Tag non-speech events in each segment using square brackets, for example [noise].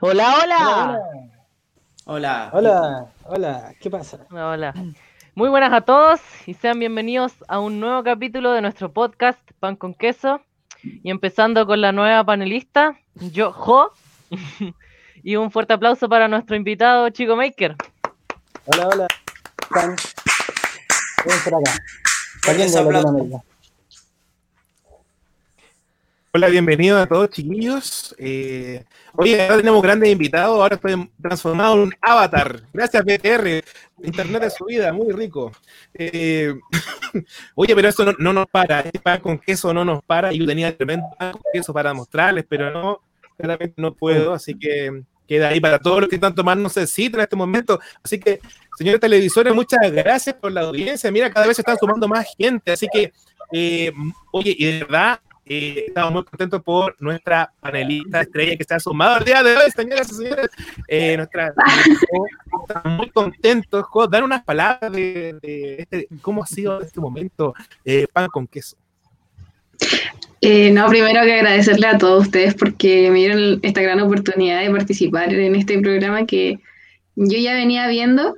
Hola, hola. Hola. Hola, hola, ¿qué pasa? Hola. Muy buenas a todos y sean bienvenidos a un nuevo capítulo de nuestro podcast Pan con Queso. Y empezando con la nueva panelista, yo, Jo. [laughs] y un fuerte aplauso para nuestro invitado, Chico Maker. Hola, hola. Pan. Ven por acá. Saliendo de Latinoamérica. Hola, bienvenidos a todos, chiquillos. Eh, oye, ahora tenemos grandes invitados. Ahora estoy transformado en un avatar. Gracias, BTR. Internet de su vida, muy rico. Eh, [laughs] oye, pero eso no, no nos para. Este pan con queso no nos para. Yo tenía tremendo pan con queso para mostrarles, pero no, claramente no puedo. Así que queda ahí para todos los que están tomando cita en este momento. Así que, señores televisores, muchas gracias por la audiencia. Mira, cada vez se están sumando más gente. Así que, eh, oye, y de verdad, eh, estamos muy contentos por nuestra panelista estrella que se ha sumado el día de hoy, señoras y señores. Eh, nuestra, [laughs] estamos muy contentos. Jo, dar unas palabras de, de este, cómo ha sido este momento eh, pan con queso. Eh, no, primero que agradecerle a todos ustedes porque me dieron esta gran oportunidad de participar en este programa que yo ya venía viendo.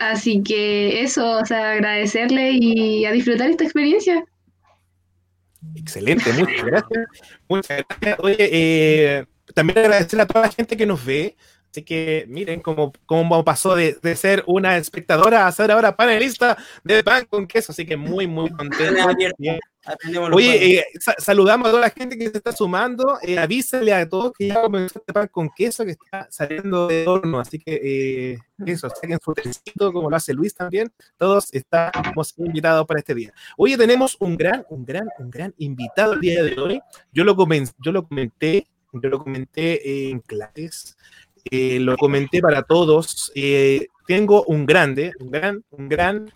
Así que eso, o sea, agradecerle y a disfrutar esta experiencia. Excelente, muchas gracias. Muchas gracias. Oye, eh, también agradecerle a toda la gente que nos ve. Así que miren cómo, cómo pasó de, de, ser una espectadora a ser ahora panelista de pan con queso. Así que muy, muy [laughs] contento. Oye, eh, sa saludamos a toda la gente que se está sumando. Eh, avísale a todos que ya comenzó este pan con queso que está saliendo de horno. Así que eh, eso, saquen su tecito, como lo hace Luis también. Todos estamos invitados para este día. Oye, tenemos un gran, un gran, un gran invitado el día de hoy. Yo lo, comen yo lo comenté, yo lo comenté en clases. Eh, lo comenté para todos. Eh, tengo un grande, un gran, un gran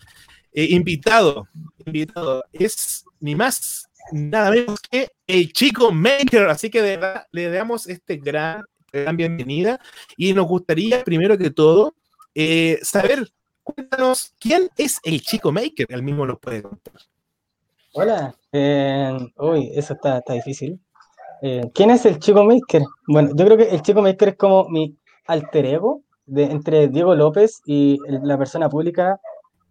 eh, invitado. Invitado es ni más, nada menos que el chico Maker. Así que de verdad le damos este gran, gran bienvenida y nos gustaría, primero que todo, saber, cuéntanos, ¿quién es el chico Maker? Él mismo nos puede contar. Hola, uy, eso está, está difícil. ¿Quién es el Chico Maker? Bueno, yo creo que el Chico Maker es como mi alter ego de, entre Diego López y el, la persona pública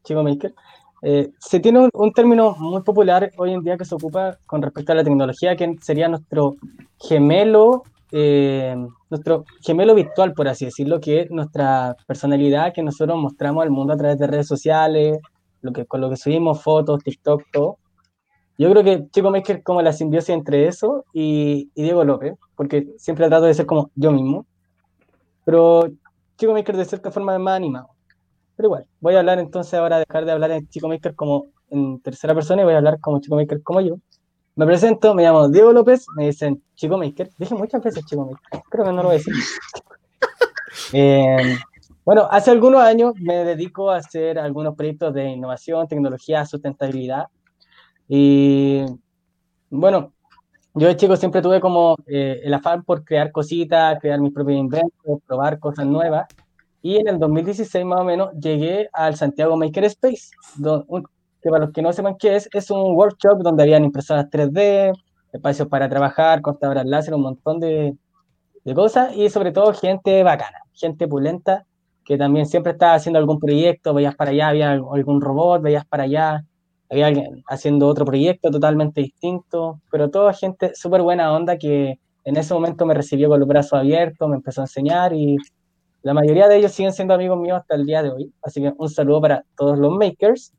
Chico Maker. Eh, se tiene un, un, término muy popular hoy en día que se ocupa con respecto a la tecnología, que sería nuestro gemelo, eh, nuestro gemelo virtual, por así decirlo, que es nuestra personalidad que nosotros mostramos al mundo a través de redes sociales, lo que, con lo que subimos fotos, TikTok, todo. Yo creo que Chico Maker como la simbiosis entre eso y, y, Diego López, porque siempre trato de ser como yo mismo. Pero Chico Maker de cierta forma es más animado. Pero igual, voy a hablar entonces ahora, dejar de hablar en Chico Maker como en tercera persona y voy a hablar como Chico Maker como yo. Me presento, me llamo Diego López, me dicen Chico Maker. Dije muchas veces Chico Maker, creo que no lo voy a decir. [laughs] eh, bueno, hace algunos años me dedico a hacer algunos proyectos de innovación, tecnología, sustentabilidad. Y bueno, yo de chico siempre tuve como eh, el afán por crear cositas, crear mis propios inventos, probar cosas nuevas. Y en el 2016 más o menos llegué al Santiago Maker Space, que para los que no sepan qué es, es un workshop donde habían impresoras 3D, espacios para trabajar, cortadoras láser, un montón de, de cosas y sobre todo gente bacana, gente pulenta, que también siempre estaba haciendo algún proyecto, veías para allá, había algún robot, veías para allá, había alguien haciendo otro proyecto totalmente distinto, pero toda gente súper buena onda que en ese momento me recibió con los brazos abiertos, me empezó a enseñar y la mayoría de ellos siguen siendo amigos míos hasta el día de hoy. Así que un saludo para todos los makers.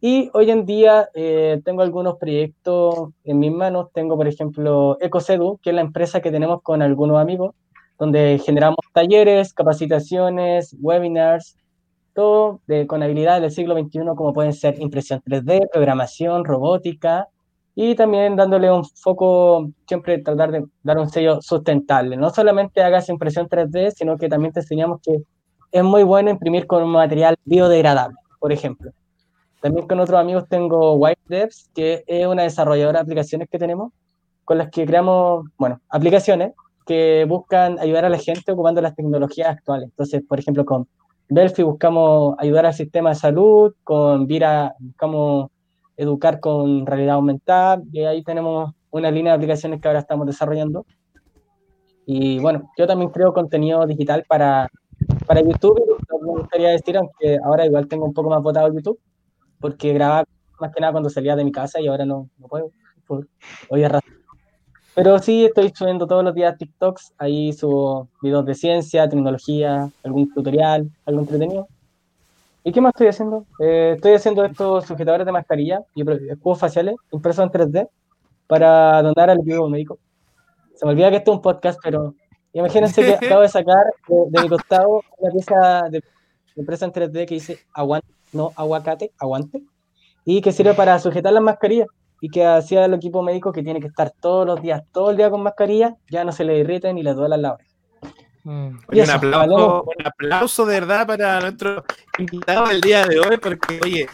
Y hoy en día eh, tengo algunos proyectos en mis manos. Tengo, por ejemplo, EcoSedu, que es la empresa que tenemos con algunos amigos, donde generamos talleres, capacitaciones, webinars, de, con habilidades del siglo XXI, como pueden ser impresión 3D, programación, robótica, y también dándole un foco, siempre tratar de dar un sello sustentable. No solamente hagas impresión 3D, sino que también te enseñamos que es muy bueno imprimir con material biodegradable, por ejemplo. También con otros amigos tengo White Devs, que es una desarrolladora de aplicaciones que tenemos, con las que creamos, bueno, aplicaciones que buscan ayudar a la gente ocupando las tecnologías actuales. Entonces, por ejemplo, con Delphi buscamos ayudar al sistema de salud, con Vira buscamos educar con realidad aumentada y ahí tenemos una línea de aplicaciones que ahora estamos desarrollando. Y bueno, yo también creo contenido digital para, para YouTube, me gustaría decir, aunque ahora igual tengo un poco más votado YouTube, porque grababa más que nada cuando salía de mi casa y ahora no, no puedo, por hoy es razón. Pero sí estoy subiendo todos los días TikToks, ahí subo videos de ciencia, tecnología, algún tutorial, algo entretenido. ¿Y qué más estoy haciendo? Eh, estoy haciendo estos sujetadores de mascarilla y escudos faciales impresos en 3D para donar al equipo médico. Se me olvida que esto es un podcast, pero imagínense que acabo de sacar de, mi costado una pieza de impresa en 3D que dice aguante, no aguacate, aguante, y que sirve para sujetar las mascarillas y que hacía el equipo médico que tiene que estar todos los días, todo el día con mascarilla, ya no se le irriten ni le duelen la oreja. Mm. un, aplauso, un aplauso de verdad para nuestro invitado del día de hoy, porque oye,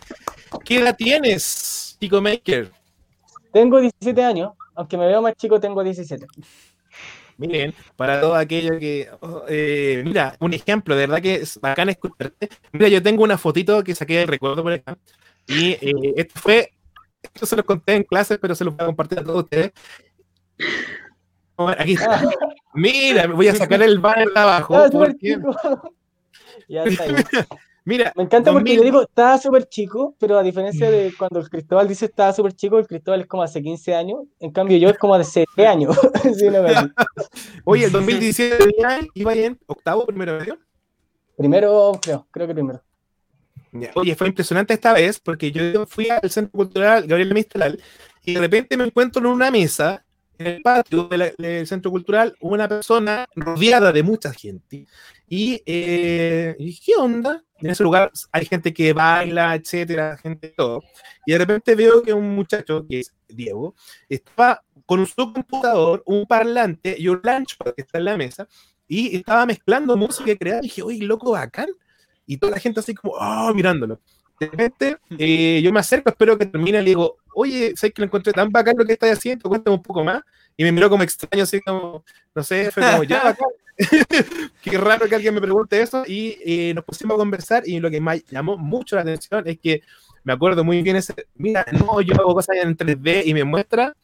¿qué edad tienes, Chico Maker? Tengo 17 años, aunque me veo más chico, tengo 17. Miren, para todo aquello que. Oh, eh, mira, un ejemplo, de verdad que es bacán escucharte. Mira, yo tengo una fotito que saqué de recuerdo por acá. Y eh, esto fue. Esto se lo conté en clase, pero se lo voy a compartir a todos ustedes. Aquí está. [laughs] Mira, voy a sacar el banner de abajo. Ah, porque... [laughs] ya está [laughs] Mira, me encanta porque yo digo, estaba súper chico, pero a diferencia de cuando el Cristóbal dice estaba súper chico, el Cristóbal es como hace 15 años, en cambio yo es como de 7 años. Oye, el 2017 iba en octavo, primero medio. Primero, creo, creo que primero. Oye, fue impresionante esta vez porque yo fui al Centro Cultural Gabriel Mistral y de repente me encuentro en una mesa en el patio del centro cultural una persona rodeada de mucha gente. Y, eh, ¿qué onda? En ese lugar hay gente que baila, etcétera, gente de todo. Y de repente veo que un muchacho, que es Diego, estaba con su computador, un parlante y un launchpad que está en la mesa, y estaba mezclando música creada. Y dije, oye, loco, bacán. Y toda la gente así como, oh, mirándolo. De repente, [laughs] eh, yo me acerco, espero que termine y le digo, oye, sé que lo encontré tan bacán lo que estás haciendo? Cuéntame un poco más. Y me miró como extraño, así como, no sé, fue como, ya, [laughs] bacán. [laughs] Qué raro que alguien me pregunte eso. Y eh, nos pusimos a conversar y lo que me llamó mucho la atención es que me acuerdo muy bien ese, mira, no, yo hago cosas en 3D y me muestra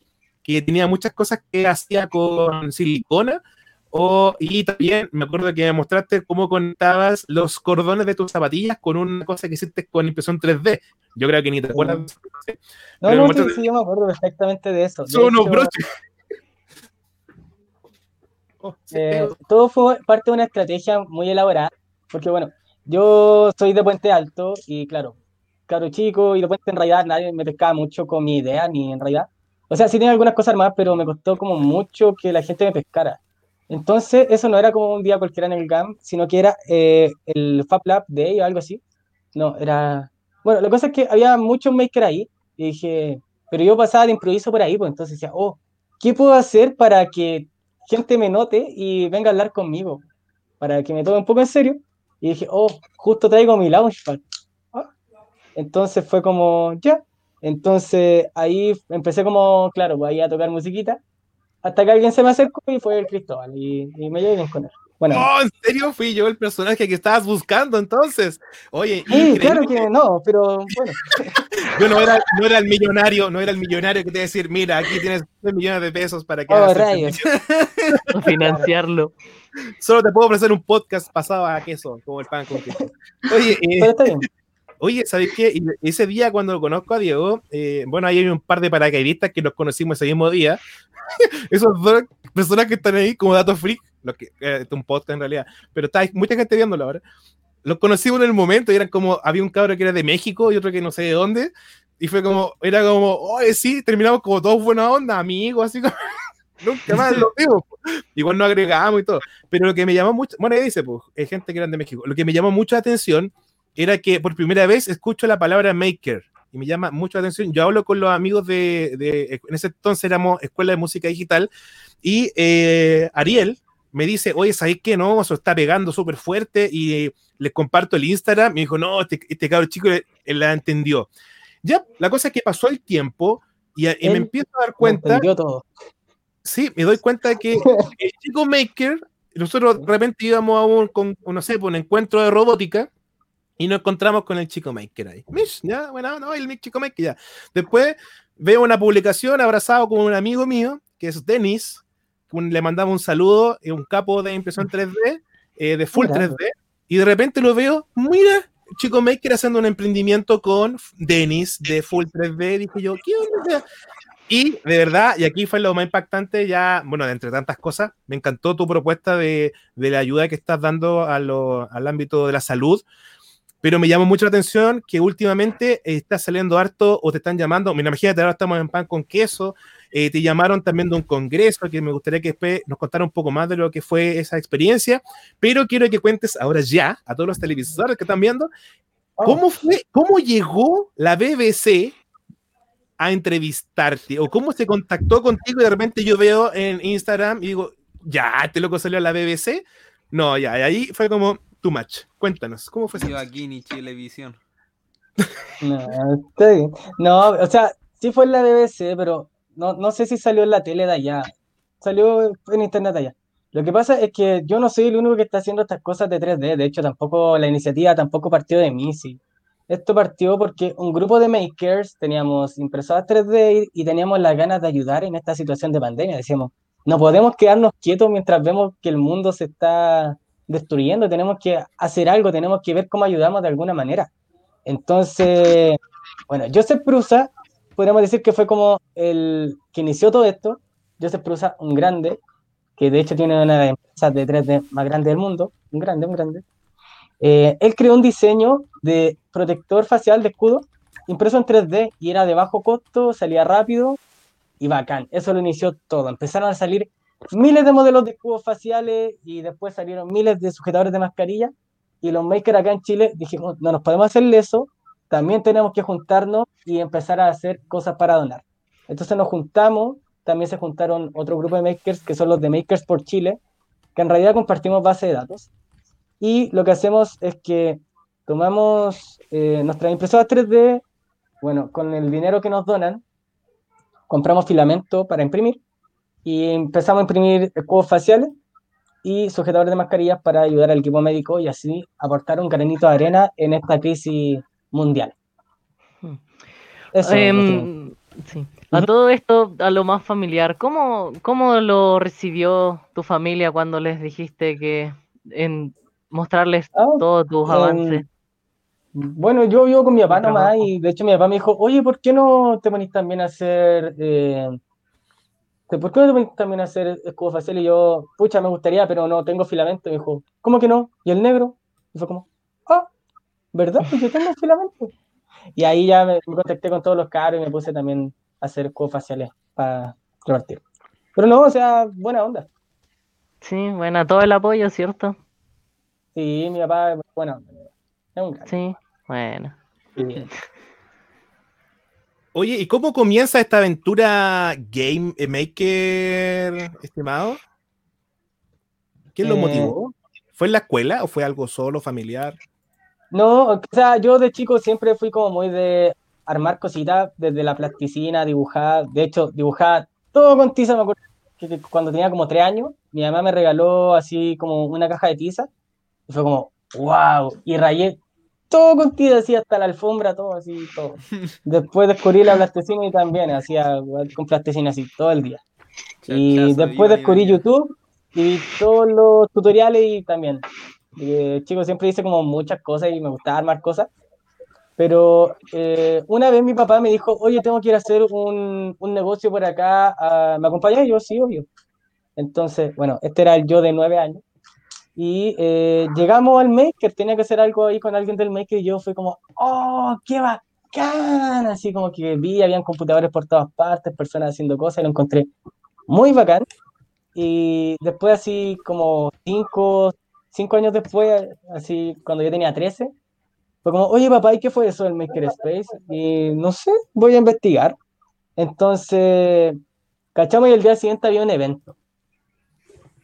que tenía muchas cosas que hacía con silicona o, y también me acuerdo que me mostraste cómo contabas los cordones de tus zapatillas con una cosa que hiciste con impresión 3D. Yo creo que ni te acuerdas. No, no, sí, yo me acuerdo perfectamente de eso. Son unos broches. [laughs] Oh, eh, todo fue parte de una estrategia muy elaborada, porque bueno, yo soy de Puente Alto y claro, claro chico y de Puente en realidad nadie me pescaba mucho con mi idea, ni en realidad. O sea, sí tenía algunas cosas más, pero me costó como mucho que la gente me pescara. Entonces, eso no era como un día cualquiera en el GAM, sino que era eh, el Fab Lab Day o algo así. No, era... Bueno, la cosa es que había muchos makers ahí, y dije, pero yo pasaba de improviso por ahí, pues entonces decía, oh, ¿qué puedo hacer para que gente me note y venga a hablar conmigo? Para que me tome un poco en serio. Y dije, oh, justo traigo mi launchpad. Ah. Entonces fue como, ya. Entonces ahí empecé como, claro, pues, a tocar musiquita hasta que alguien se me acercó y fue el Cristóbal y, me llevé bien con él. Bueno, no, en serio fui yo el personaje que estabas buscando entonces. Oye, sí, claro que no, pero bueno. [laughs] yo no era, no era el millonario, no era el millonario que te iba a decir, mira, aquí tienes 3 millones de pesos para que oh, rayos. [laughs] financiarlo. Solo te puedo ofrecer un podcast pasado a queso, como el pan con queso. Oye, eh, está bien. [laughs] Oye, ¿sabes qué? Ese día cuando lo conozco a Diego, eh, bueno, ahí hay un par de paracaidistas que nos conocimos ese mismo día. Esos dos personas que están ahí como datos freak, lo que eh, es un podcast en realidad, pero está mucha gente viéndolo ahora. Los conocimos en el momento y eran como, había un cabro que era de México y otro que no sé de dónde, y fue como, era como, oye, sí, terminamos como todos buena onda, amigos, así como. [laughs] Nunca más lo vimos. Igual nos agregamos y todo. Pero lo que me llamó mucho, bueno, ahí dice, pues, es gente que era de México. Lo que me llamó mucho la atención era que por primera vez escucho la palabra maker y me llama mucho la atención. Yo hablo con los amigos de, en ese entonces éramos Escuela de Música Digital y eh, Ariel me dice, oye, ¿sabes qué? No, eso está pegando súper fuerte y les comparto el Instagram. Me dijo, no, este, este cabrón chico él, la entendió. Ya, la cosa es que pasó el tiempo y, me empiezo a dar cuenta. Todo. Sí, me doy cuenta de que [laughs] el chico Maker, nosotros de repente íbamos a un, con, no sé, pues, un encuentro de robótica Y nos encontramos con el chico Maker ahí. Mish, ya, bueno, no, el chico Maker ya. Después veo una publicación abrazado con un amigo mío, que es Denis, le mandaba un saludo, un capo de impresión [laughs] 3D, eh, de full 3D, y de repente lo veo, mira, Chico Maker haciendo un emprendimiento con Denis de Full 3D. Dije yo, ¿qué onda? Y de verdad, y aquí fue lo más impactante, ya, bueno, entre tantas cosas, me encantó tu propuesta de, de la ayuda que estás dando a lo, al ámbito de la salud, pero me llamó mucho la atención que últimamente está saliendo harto o te están llamando, mira, imagínate, ahora estamos en pan con queso, eh, te llamaron también de un congreso, que me gustaría que después nos contara un poco más de lo que fue esa experiencia, pero quiero que cuentes ahora ya a todos los televisores que están viendo, oh. ¿cómo fue, cómo llegó la BBC a entrevistarte? ¿O cómo se contactó contigo y de repente yo veo en Instagram y digo, ya, este loco salió a la BBC? No, ya, y ahí fue como too much. Cuéntanos, ¿cómo fue eso? aquí ni televisión. No, no, o sea, sí fue en la BBC, pero no, no sé si salió en la tele de allá. Salió en internet de allá. Lo que pasa es que yo no soy el único que está haciendo estas cosas de 3D. De hecho, tampoco la iniciativa tampoco partió de mí. Sí. Esto partió porque un grupo de makers teníamos impresoras 3D y teníamos las ganas de ayudar en esta situación de pandemia. Decíamos, no podemos quedarnos quietos mientras vemos que el mundo se está destruyendo. Tenemos que hacer algo, tenemos que ver cómo ayudamos de alguna manera. Entonces, bueno, Joseph Prusa podríamos decir que fue como el que inició todo esto. Joseph Prusa, un grande, que de hecho tiene una de las empresas de 3D más grande del mundo, un grande, un grande. Eh, él creó un diseño de protector facial de escudo impreso en 3D y era de bajo costo, salía rápido y bacán. Eso lo inició todo. Empezaron a salir miles de modelos de escudos faciales y después salieron miles de sujetadores de mascarilla y los makers acá en Chile dijimos, no nos podemos hacerle eso, también tenemos que juntarnos y empezar a hacer cosas para donar. Entonces nos juntamos, también se juntaron otro grupo de makers que son los de Makers por Chile, que en realidad compartimos base de datos. Y lo que hacemos es que tomamos eh, nuestras impresoras 3D, bueno, con el dinero que nos donan, compramos filamento para imprimir y empezamos a imprimir escudos faciales y sujetadores de mascarillas para ayudar al equipo médico y así aportar un granito de arena en esta crisis mundial. Hmm. Em, a todo esto, a lo más familiar, ¿cómo, ¿cómo lo recibió tu familia cuando les dijiste que en mostrarles ah, todos tus em, avances? Bueno, yo vivo con mi papá nomás y de hecho mi papá me dijo, oye, ¿por qué no te ponís también a hacer... Eh, ¿Por qué no también a hacer escudo facial? Y yo, pucha, me gustaría, pero no tengo filamento. Y me dijo, ¿cómo que no? ¿Y el negro? Y fue como, ah, ¿verdad? Pues yo tengo filamento. Y ahí ya me, contacté con todos los caros y me puse también a hacer faciales para repartir. Pero no, o sea, buena onda. Sí, bueno, todo el apoyo, ¿cierto? Sí, mi papá, bueno, es un Sí, bueno. [laughs] Oye, ¿y cómo comienza esta aventura Game Maker, estimado? ¿Quién lo eh, motivó? ¿Fue en la escuela o fue algo solo, familiar? No, o sea, yo de chico siempre fui como muy de armar cositas desde la plasticina, dibujar. De hecho, dibujar todo con tiza. Me acuerdo que, cuando tenía como tres años, mi mamá me regaló así como una caja de tiza. Y fue como, wow. Y rayé todo con tiza, así hasta la alfombra, todo así, todo. [laughs] Después descubrí la plasticina y también hacía con plasticina así todo el día. Y después descubrí YouTube y vi todos los tutoriales y también eh, chico siempre hice como muchas cosas y me gustaba armar cosas. Pero eh, una vez mi papá me dijo, oye, tengo que ir a hacer un, un negocio por acá. Ah, ¿Me acompañas? yo, sí, obvio. Entonces, bueno, este era el yo de nueve años. Y eh, llegamos al Maker, tenía que hacer algo ahí con alguien del Maker y yo fui como, oh, qué bacán. Así como que vi, habían computadores por todas partes, personas haciendo cosas y lo encontré muy bacán. Y después así como cinco, cinco años después, así cuando yo tenía 13, fue como, oye papá, ¿y qué fue eso del Makerspace? Y no sé, voy a investigar. Entonces, cachamos y el día siguiente había un evento.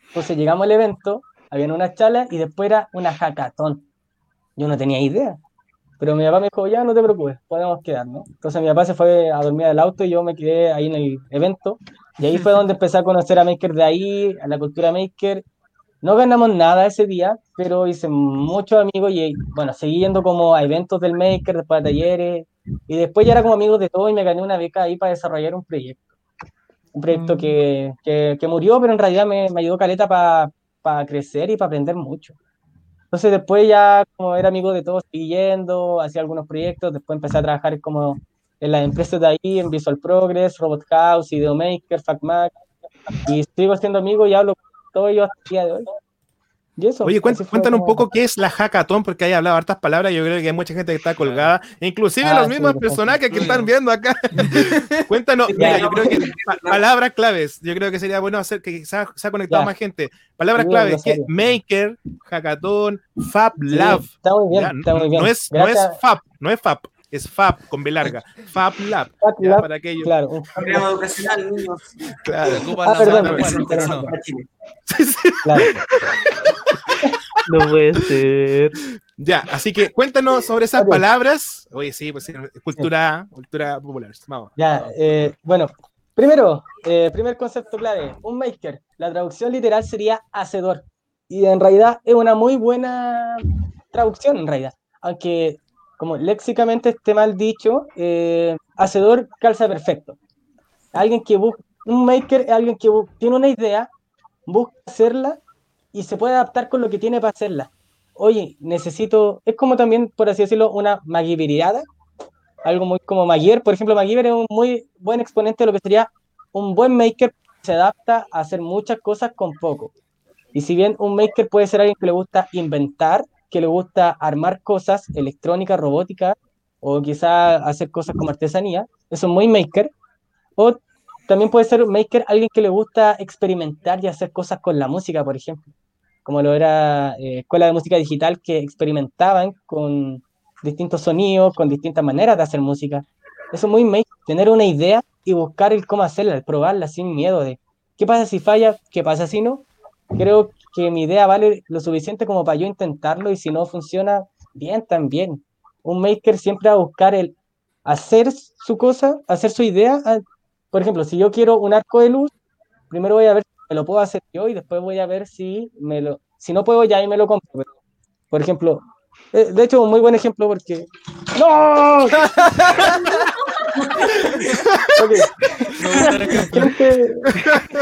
Entonces llegamos al evento, había una charla y después era una hackathon. Yo no tenía idea. Pero mi papá me dijo, ya no te preocupes, podemos quedarnos. Entonces mi papá se fue a dormir al auto y yo me quedé ahí en el evento. Y ahí fue donde empecé a conocer a Maker de ahí, a la cultura Maker, no ganamos nada ese día, pero hice muchos amigos y bueno, seguí yendo como a eventos del Maker, después a talleres, y después ya era como amigos de todo y me gané una beca ahí para desarrollar un proyecto. Un proyecto Mm. que, que, que murió, pero en realidad me, me ayudó caleta para crecer y para aprender mucho. Entonces después ya como era amigo de todos, seguí yendo, hacía algunos proyectos, después empecé a trabajar como en las empresas de ahí, en Visual Progress, Robot House, Ideomaker, FacMac, y sigo siendo amigo y hablo con todos ellos hasta el día de hoy. Y eso, Oye, cuént- cuéntanos un poco qué es la hackathon, porque hay hablado hartas palabras. Yo creo que hay mucha gente que está colgada, inclusive Ah, los sí, mismos sí, personajes que están viendo acá. [laughs] Cuéntanos, mira, yo creo que pa- palabras claves. Yo creo que sería bueno hacer que se ha, se ha conectado Ya. más gente. Palabras Sí, claves: que. Maker, Hackathon, Fab Sí, Lab. está muy bien, Ya, está muy bien. No es, no es Fab, no es Fab, es Fab con B larga. Fab Lab. Fab ya, Lab, para aquellos. claro. un- Programa educacional, niños. Claro. Ah, perdón, perdón, perdón. claro. [laughs] No puede ser. Ya, así que cuéntanos sobre esas palabras. Oye, sí, pues sí, cultura, cultura popular. Vamos. Ya, eh, bueno, primero, eh, primer concepto clave, un maker. La traducción literal sería hacedor. Y en realidad es una muy buena traducción, en realidad. Aunque, como léxicamente esté mal dicho, eh, hacedor calza perfecto. Alguien que busca, un maker es alguien que tiene una idea, busca hacerla y se puede adaptar con lo que tiene para hacerla. Oye, necesito, es como también, por así decirlo, una maguibiriada, algo muy como Maguire. Por ejemplo, Maguire es un muy buen exponente de lo que sería un buen maker se adapta a hacer muchas cosas con poco. Y si bien un maker puede ser alguien que le gusta inventar, que le gusta armar cosas electrónicas, robótica, o quizá hacer cosas como artesanía, eso es muy maker. O también puede ser maker alguien que le gusta experimentar y hacer cosas con la música, por ejemplo. Como lo era eh, Escuela de Música Digital, que experimentaban con distintos sonidos, con distintas maneras de hacer música. Eso es muy maker, tener una idea y buscar el cómo hacerla, probarla sin miedo de qué pasa si falla, qué pasa si no. Creo que mi idea vale lo suficiente como para yo intentarlo y si no funciona, bien también. Un maker siempre a buscar el hacer su cosa, hacer su idea. a- Por ejemplo, si yo quiero un arco de luz, primero voy a ver si me lo puedo hacer yo y después voy a ver si me lo, si no puedo ya ahí me lo compro. Por ejemplo, eh, de hecho, un muy buen ejemplo porque ¡No! [laughs] Gente,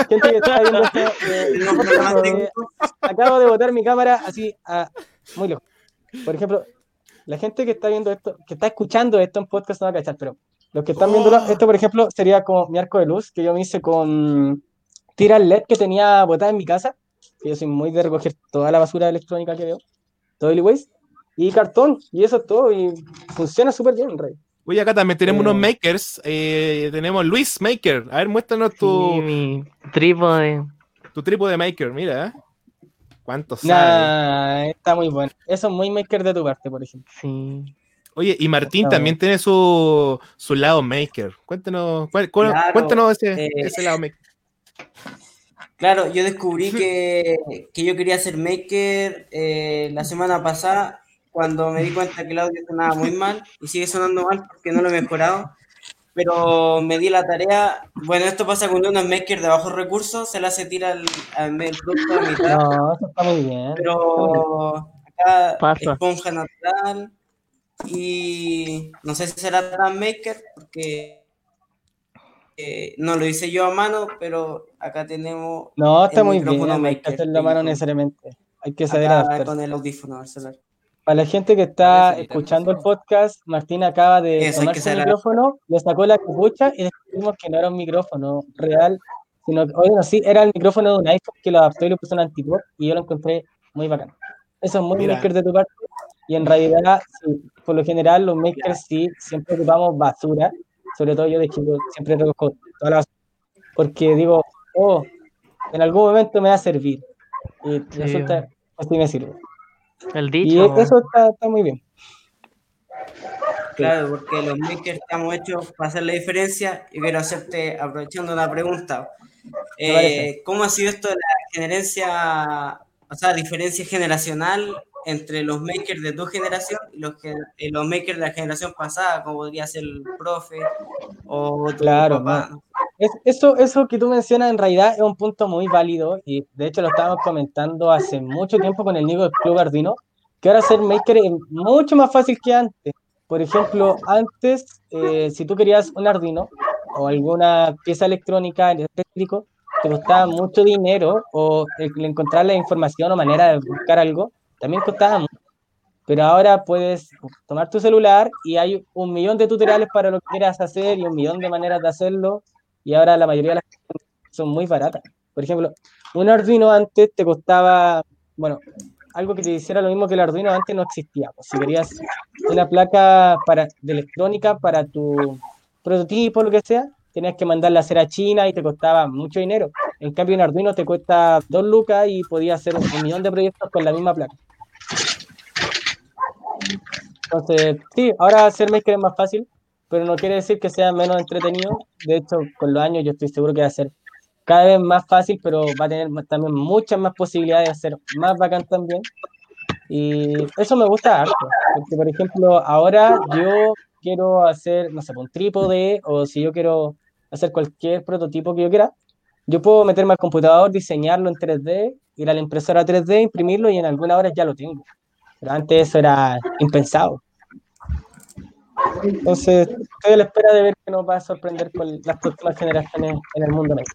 gente que está viendo esto, eh, eh, acabo de botar mi cámara así a muy lejos. Por ejemplo, la gente que está viendo esto, que está escuchando esto en podcast no va a cachar, pero los que están viendo esto, por ejemplo, sería como mi arco de luz que yo me hice con tiras LED que tenía botada en mi casa. que Yo soy muy de recoger toda la basura electrónica que veo, todo el waste, y cartón, y eso es todo, y funciona súper bien, Rey. Oye, acá también tenemos Eh. unos makers. eh, tenemos Luis Maker. A ver, muéstranos Sí, tu, mi trípode. tu trípode Maker. Mira, ¿eh? ¿Cuánto sabe? Nah, está muy bueno. Eso es muy maker de tu parte, por ejemplo. Sí. Oye, y Martín Está también tiene su, su lado Maker. Cuéntanos, cuál- cuál- Claro, cuéntanos ese, eh, ese lado Maker. Claro, yo descubrí que, que yo quería ser maker eh, la semana pasada cuando me di cuenta que el audio sonaba muy mal y sigue sonando mal porque no lo he mejorado. Pero me di la tarea. Bueno, esto pasa cuando uno es maker de bajos recursos, se le hace tira al, al el producto a mitad. No, eso está muy bien. Pero acá Pasa. esponja natural y no sé si será tan maker porque eh, no lo hice yo a mano, pero acá tenemos No, está el muy bien. No hay que hacerlo a mano necesariamente. Hay que saber adaptarse. con el audífono celular. Para la gente que está escuchando el podcast, Martín acaba de Eso, ser- micrófono, le sacó la capucha y descubrimos que no era un micrófono real, sino que, oye, no, sí, era el micrófono de un iPhone que lo adaptó y le puso un antipop y yo lo encontré muy bacán. Eso es muy Mira. maker de tu parte. Y en realidad, sí, por lo general, los makers sí, siempre ocupamos basura, sobre todo yo de chico, siempre recojo toda la basura, porque digo, oh, en algún momento me va a servir. Y resulta que así me sirve. El Y dicho. eso está, está muy bien. Claro, porque los makers estamos hechos para hacer la diferencia y quiero hacerte, aprovechando una pregunta, eh, ¿cómo ha sido esto de la generancia, o sea, diferencia generacional entre los makers de tu generación y los, y los makers de la generación pasada, como podría ser el profe o tu Claro, papá? no. Es- eso, que tú mencionas en realidad es un punto muy válido y de hecho lo estábamos comentando hace mucho tiempo con el Nico del Club Arduino, que ahora hacer maker es mucho más fácil que antes. Por ejemplo, antes, eh, si tú querías un Arduino o alguna pieza electrónica eléctrico, te costaba mucho dinero o el encontrar la información o manera de buscar algo, también costaba mucho. Pero ahora puedes tomar tu celular y hay un millón de tutoriales para lo que quieras hacer y un millón de maneras de hacerlo. Y ahora la mayoría de las son muy baratas. Por ejemplo, un Arduino antes te costaba, bueno, algo que te hiciera lo mismo que el Arduino antes no existía. Pues, si querías una placa para, de electrónica para tu prototipo, lo que sea, tenías que mandarla a hacer a China y te costaba mucho dinero. En cambio, un Arduino te cuesta dos lucas y podías hacer un millón de proyectos con la misma placa. Entonces, sí, ahora hacer maker es más fácil, pero no quiere decir que sea menos entretenido. De hecho, con los años yo estoy seguro que va a ser cada vez más fácil, pero va a tener también muchas más posibilidades de ser más bacán también. Y eso me gusta harto, porque por ejemplo, ahora yo quiero hacer, no sé, un trípode, o si yo quiero hacer cualquier prototipo que yo quiera, yo puedo meterme al computador, diseñarlo en 3D, ir a la impresora 3D, imprimirlo y en algunas horas ya lo tengo. Pero antes eso era impensado. Entonces, estoy a la espera de ver qué nos va a sorprender con las próximas generaciones en el mundo maker,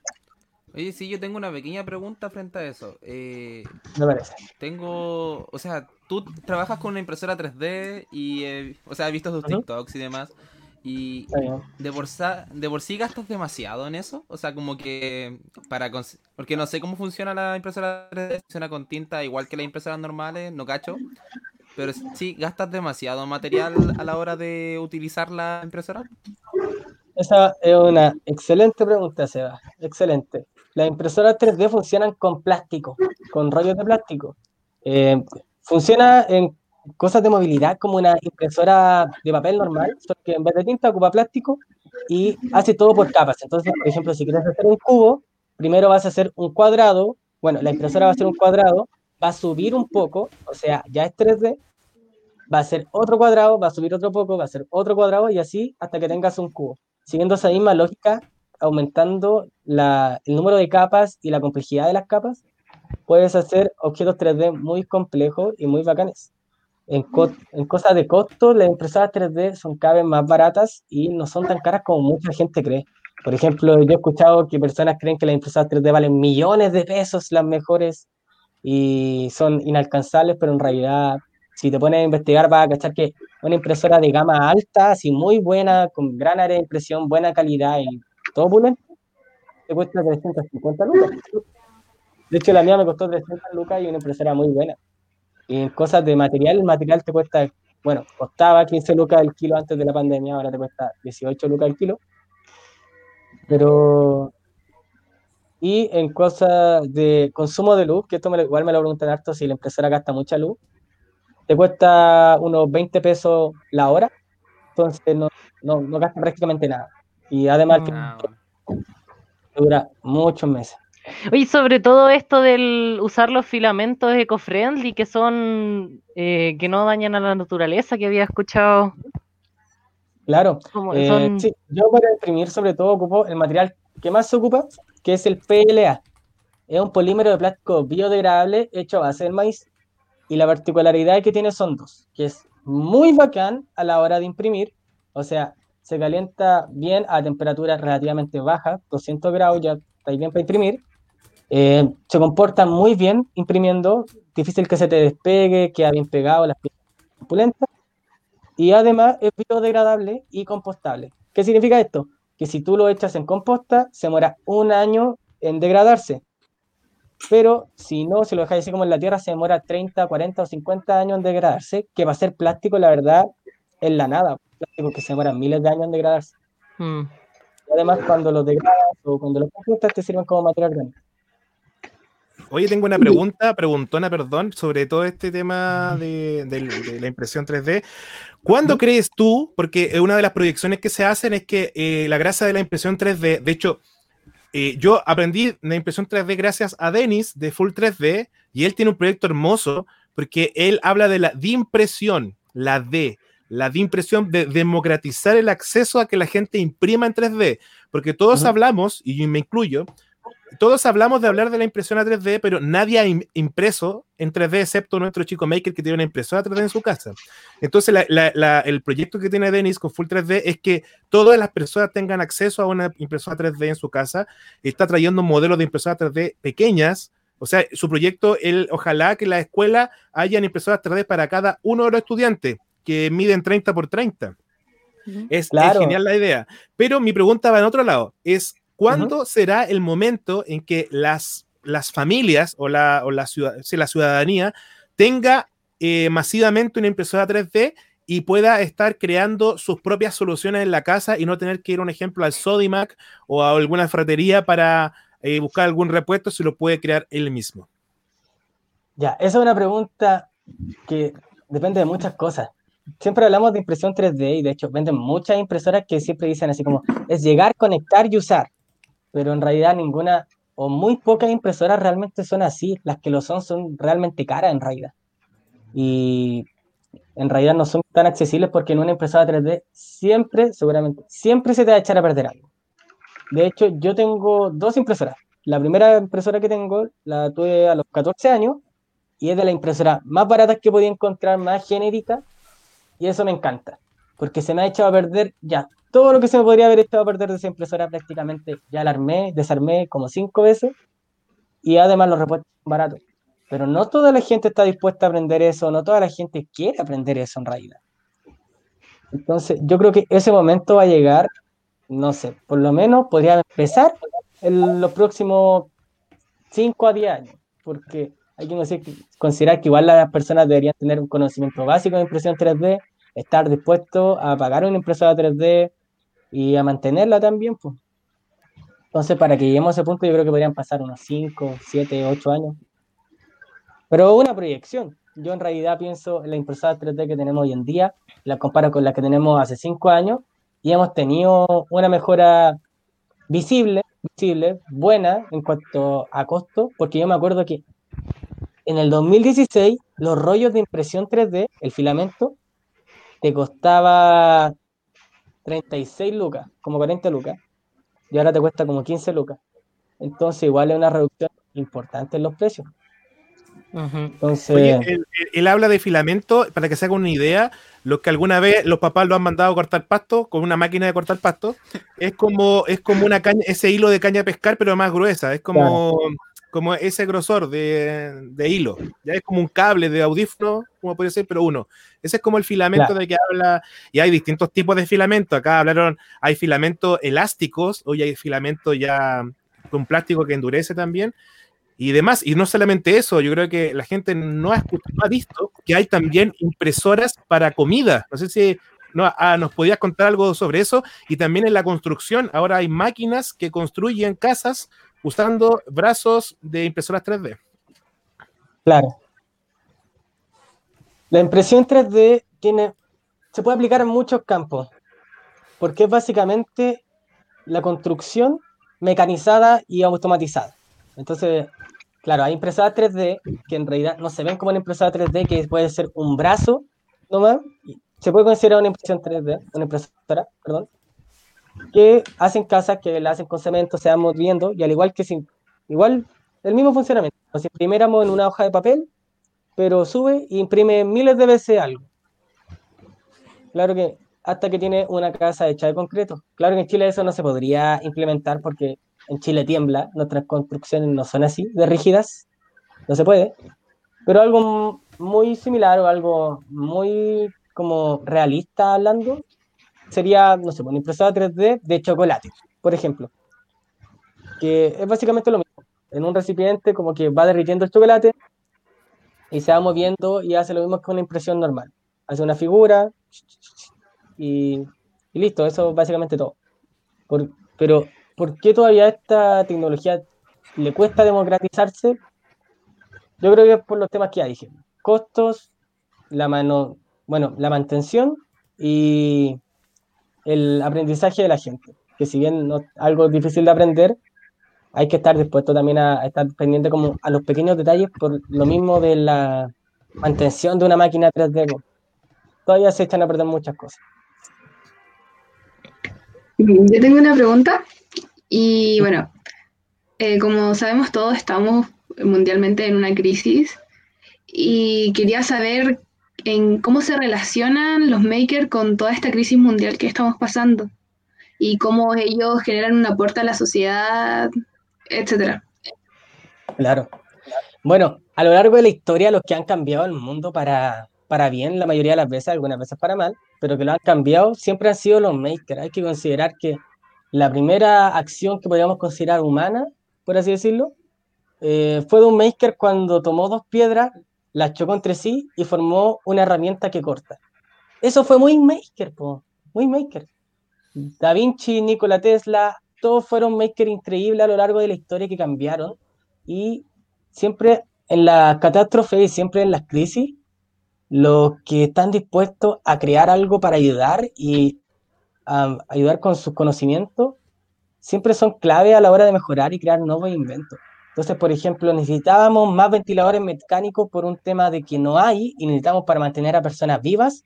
Oye, sí, yo tengo una pequeña pregunta frente a eso. Eh, me parece. tengo, o sea, tú trabajas con una impresora 3D y, eh, o sea, he visto tus Ujú. TikToks y demás. Y de por, de por sí gastas demasiado en eso. O sea, como que para... Porque no sé cómo funciona la impresora 3D. Funciona con tinta igual que las impresoras normales, no cacho. Pero sí, gastas demasiado material a la hora de utilizar la impresora. Esa es una excelente pregunta, Seba. Excelente. Las impresoras 3D funcionan con plástico, con rollos de plástico. Eh, funciona en cosas de movilidad como una impresora de papel normal, solo que en vez de tinta ocupa plástico y hace todo por capas. Entonces, por ejemplo, si quieres hacer un cubo, primero vas a hacer un cuadrado. Bueno, la impresora va a hacer un cuadrado, va a subir un poco, o sea, ya es 3D, va a hacer otro cuadrado, va a subir otro poco, va a hacer otro cuadrado y así hasta que tengas un cubo siguiendo esa misma lógica, aumentando la- el número de capas y la complejidad de las capas, puedes hacer objetos 3D muy complejos y muy bacanes. En, en cosas de costo, las impresoras 3D son cada vez más baratas y no son tan caras como mucha gente cree. Por ejemplo, yo he escuchado que personas creen que las impresoras 3D valen millones de pesos, las mejores, y son inalcanzables, pero en realidad, si te pones a investigar, vas a cachar que una impresora de gama alta, así muy buena, con gran área de impresión, buena calidad y todo opulento, te cuesta 350 lucas. De hecho, la mía me costó 300 lucas y una impresora muy buena. Y en cosas de material, el material te cuesta, bueno, costaba 15 lucas el kilo antes de la pandemia, ahora te cuesta 18 lucas el kilo. Pero. Y en cosas de consumo de luz, que esto me igual me lo preguntan harto si la impresora gasta mucha luz, te cuesta unos 20 pesos la hora, entonces no, no, no gasta prácticamente nada. Y además que Ah, dura muchos meses. Oye, sobre todo esto del usar los filamentos eco-friendly que son eh, que no dañan a la naturaleza, que había escuchado. Claro, eh, son- sí, yo para imprimir sobre todo ocupo el material que más se ocupa, que es el PLA. Es un polímero de plástico biodegradable hecho a base del maíz. Y la particularidad que tiene son dos, que es muy bacán a la hora de imprimir, o sea, se calienta bien a temperaturas relativamente bajas, 200 grados, ya está bien para imprimir. Eh, se comporta muy bien imprimiendo, difícil que se te despegue, queda bien pegado, las piezas. Y además es biodegradable y compostable. ¿Qué significa esto? Que si tú lo echas en composta, se demora un año en degradarse. Pero si no, si lo dejáis así como en la tierra, se demora 30, 40 o 50 años en degradarse, que va a ser plástico, la verdad, en la nada. Plástico que se demora miles de años en degradarse. Mm. Y además, cuando lo degradas o cuando lo compostas, te sirven como material grande. Oye, tengo una pregunta, preguntona, perdón, sobre todo este tema de, de la impresión 3D. ¿Cuándo crees tú, porque una de las proyecciones que se hacen es que eh, la grasa de la impresión 3D, de hecho, eh, yo aprendí la impresión 3D gracias a Denis de Full 3D y él tiene un proyecto hermoso porque él habla de la impresión, la D, la de impresión, de democratizar el acceso a que la gente imprima en 3D, porque todos hablamos, y yo me incluyo, todos hablamos de hablar de la impresión a 3D, pero nadie ha im- impreso en 3D excepto nuestro chico maker que tiene una impresora 3D en su casa. Entonces, la- la- la- el proyecto que tiene Denis con Full 3D es que todas las personas tengan acceso a una impresora 3D en su casa. Está trayendo modelos de impresoras 3D pequeñas. O sea, su proyecto, él, ojalá que la escuela hayan impresoras 3D para cada uno de los estudiantes que miden 30 por 30. Es, es Claro. genial la idea. Pero mi pregunta va en otro lado. Es, ¿cuándo será el momento en que las, las familias o, la, o la, ciudad, la ciudadanía tenga eh, masivamente una impresora 3D y pueda estar creando sus propias soluciones en la casa y no tener que ir, un ejemplo, al Sodimac o a alguna ferretería para eh, buscar algún repuesto si lo puede crear él mismo? Ya, esa es una pregunta que depende de muchas cosas. Siempre hablamos de impresión 3D y de hecho venden muchas impresoras que siempre dicen así como es llegar, conectar y usar, pero en realidad ninguna o muy pocas impresoras realmente son así. Las que lo son son realmente caras en realidad. Y en realidad no son tan accesibles porque en una impresora 3D siempre, seguramente, siempre se te va a echar a perder algo. De hecho, yo tengo dos impresoras. La primera impresora que tengo la tuve a los 14 años y es de la impresora más barata que podía encontrar, más genérica, y eso me encanta, porque se me ha echado a perder ya todo lo que se me podría haber echado a perder de esa impresora prácticamente, ya la armé, desarmé como cinco veces, y además los repuestos son baratos. Pero no toda la gente está dispuesta a aprender eso, no toda la gente quiere aprender eso en realidad. Entonces, yo creo que ese momento va a llegar, no sé, por lo menos podría empezar en los próximos 5 a 10 años, porque hay que consi- considerar que igual las personas deberían tener un conocimiento básico de impresión 3D, estar dispuestos a pagar una impresora 3D y a mantenerla también. Pues. Entonces, para que lleguemos a ese punto, yo creo que podrían pasar unos 5, 7, 8 años. Pero una proyección. Yo en realidad pienso en la impresora 3D que tenemos hoy en día, la comparo con la que tenemos hace 5 años, y hemos tenido una mejora visible, visible, buena en cuanto a costo, porque yo me acuerdo que en el 2016 los rollos de impresión 3D, el filamento, te costaba 36 lucas, como 40 lucas, y ahora te cuesta como 15 lucas. Entonces igual es una reducción importante en los precios. Entonces, Oye, él, él- él habla de filamento, para que se haga una idea, lo que alguna vez los papás lo han mandado a cortar pasto con una máquina de cortar pasto, es como, es como una caña, ese hilo de caña a pescar, pero más gruesa, es como, como ese grosor de, de hilo, ya es como un cable de audífono, como puede ser, pero uno. Ese es como el filamento Claro. de que habla, y hay distintos tipos de filamento, acá hablaron, hay filamentos elásticos, hoy hay filamento ya con plástico que endurece también, y demás. Y no solamente eso, yo creo que la gente no ha, escuchado, no ha visto que hay también impresoras para comida. No sé si no, ah, nos podías contar algo sobre eso. Y también en la construcción, ahora hay máquinas que construyen casas usando brazos de impresoras 3D. claro. La impresión 3D tiene, se puede aplicar en muchos campos, porque es básicamente la construcción mecanizada y automatizada. Entonces, claro, hay impresoras 3D que en realidad no se ven como una impresora 3D, que puede ser un brazo nomás. Se puede considerar una impresión 3D, una impresora, perdón, que hacen casas que la hacen con cemento, se van moviendo, y al igual que si, igual el mismo funcionamiento. Si imprimiéramos en una hoja de papel, pero sube e imprime miles de veces algo. Claro que hasta que tiene una casa hecha de concreto. Claro que en Chile eso no se podría implementar porque en Chile tiembla, nuestras construcciones no son así, de rígidas, no se puede. Pero algo muy similar o algo muy como realista hablando sería, no sé, una impresora 3D de chocolate, por ejemplo. Que es básicamente lo mismo. En un recipiente como que va derritiendo el chocolate y se va moviendo y hace lo mismo que una impresión normal. Hace una figura y, y listo, eso es básicamente todo. Por- pero, ¿por qué todavía esta tecnología le cuesta democratizarse? Yo creo que es por los temas que ya dije. Costos, la mano, bueno, la mantención y el aprendizaje de la gente. Que si bien no algo difícil de aprender, hay que estar dispuesto también a, a estar pendiente como a los pequeños detalles por lo mismo de la mantención de una máquina 3D. po. todavía se echan a muchas cosas. Yo tengo una pregunta y bueno, eh, como sabemos todos, estamos mundialmente en una crisis y quería saber en cómo se relacionan los makers con toda esta crisis mundial que estamos pasando y cómo ellos generan un aporte a la sociedad, etcétera. Claro. Bueno, a lo largo de la historia, los que han cambiado el mundo para, para bien, la mayoría de las veces, algunas veces para mal, pero que lo han cambiado, siempre han sido los makers. Hay que considerar que la primera acción que podríamos considerar humana, por así decirlo, eh, fue de un maker cuando tomó dos piedras, las chocó entre sí y formó una herramienta que corta. Eso fue muy maker, po, muy maker. Da Vinci, Nikola Tesla, todos fueron makers increíbles a lo largo de la historia que cambiaron y siempre en la catástrofe y siempre en las crisis, los que están dispuestos a crear algo para ayudar y a ayudar con sus conocimientos, siempre son clave a la hora de mejorar y crear nuevos inventos. Entonces, por ejemplo, necesitábamos más ventiladores mecánicos por un tema de que no hay y necesitamos para mantener a personas vivas.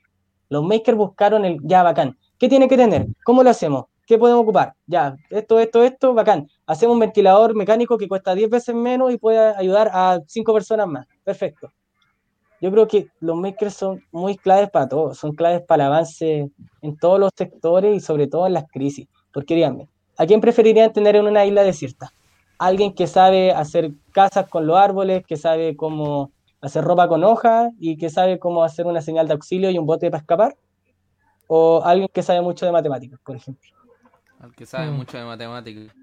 Los makers buscaron el ya bacán. ¿Qué tiene que tener? ¿Cómo lo hacemos? ¿Qué podemos ocupar? Ya, esto, esto, esto, bacán. Hacemos un ventilador mecánico que cuesta 10 veces menos y puede ayudar a 5 personas más. Perfecto. Yo creo que los makers son muy claves para todos, son claves para el avance en todos los sectores y sobre todo en las crisis. Porque díganme, ¿a quién preferirían tener en una isla desierta? ¿Alguien que sabe hacer casas con los árboles, que sabe cómo hacer ropa con hojas y que sabe cómo hacer una señal de auxilio y un bote para escapar? ¿O alguien que sabe mucho de matemáticas, por ejemplo? Al que sabe mucho de matemáticas.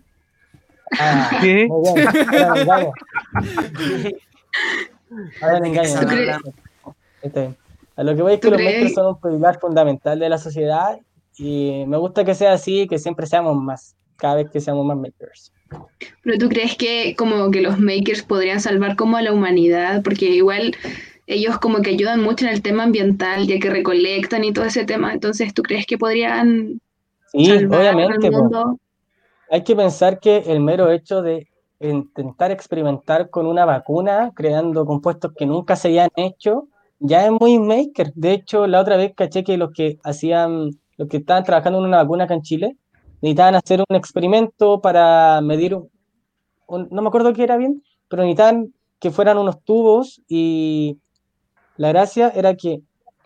Ah, ¿Qué? muy bien. Ahora me engaño. Ahora me engaño. ¿Tú crees- Está bien. A lo que voy es que ¿Tú los crees- makers son un pilar fundamental de la sociedad y me gusta que sea así, que siempre seamos más, cada vez que seamos más makers. Pero tú crees que como que los makers podrían salvar como a la humanidad, porque igual ellos como que ayudan mucho en el tema ambiental, ya que recolectan y todo ese tema. Entonces, ¿tú crees que podrían Sí, salvar obviamente. al mundo? Hay que pensar que el mero hecho de intentar experimentar con una vacuna, creando compuestos que nunca se habían hecho, ya es muy maker. De hecho, la otra vez caché que los que hacían, los que estaban trabajando en una vacuna acá en Chile, necesitaban hacer un experimento para medir, un- un- no me acuerdo qué era bien, pero necesitaban que fueran unos tubos y la gracia era que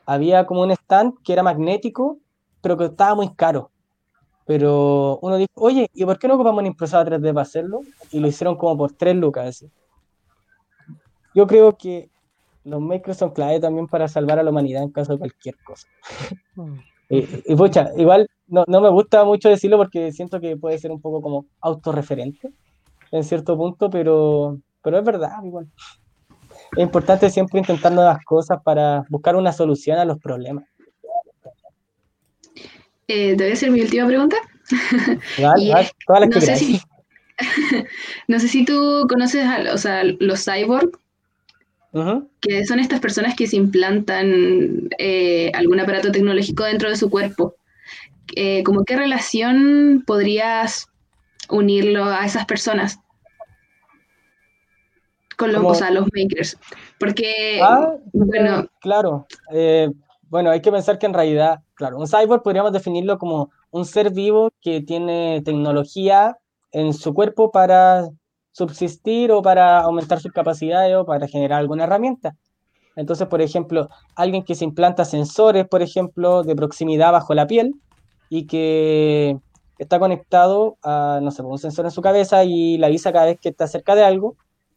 había como un stand que era magnético, pero que estaba muy caro. Pero uno dijo, oye, ¿y por qué no ocupamos una impresora 3D para hacerlo? Y lo hicieron como por 3 lucas. así. Yo creo que los makers son clave también para salvar a la humanidad en caso de cualquier cosa. [laughs] Y, y, pucha, igual no, no me gusta mucho decirlo porque siento que puede ser un poco como autorreferente en cierto punto, pero, pero es verdad, igual. Es importante siempre intentar nuevas cosas para buscar una solución a los problemas. Eh, te voy a hacer mi última pregunta. [laughs] Todas las no que sé si, [laughs] no sé si tú conoces a, o sea, los cyborg, que son estas personas que se implantan eh, algún aparato tecnológico dentro de su cuerpo. Eh, ¿Cómo qué relación podrías unirlo a esas personas? Con los, Como- o sea, los makers. Porque, Ah, bueno, claro. Eh, bueno, hay que pensar que en realidad, claro, un cyborg podríamos definirlo como un ser vivo que tiene tecnología en su cuerpo para subsistir o para aumentar sus capacidades o para generar alguna herramienta. Entonces, por ejemplo, alguien que se implanta sensores, por ejemplo, de proximidad bajo la piel y que está conectado a, no sé, un sensor en su cabeza y le avisa cada vez que está cerca de algo,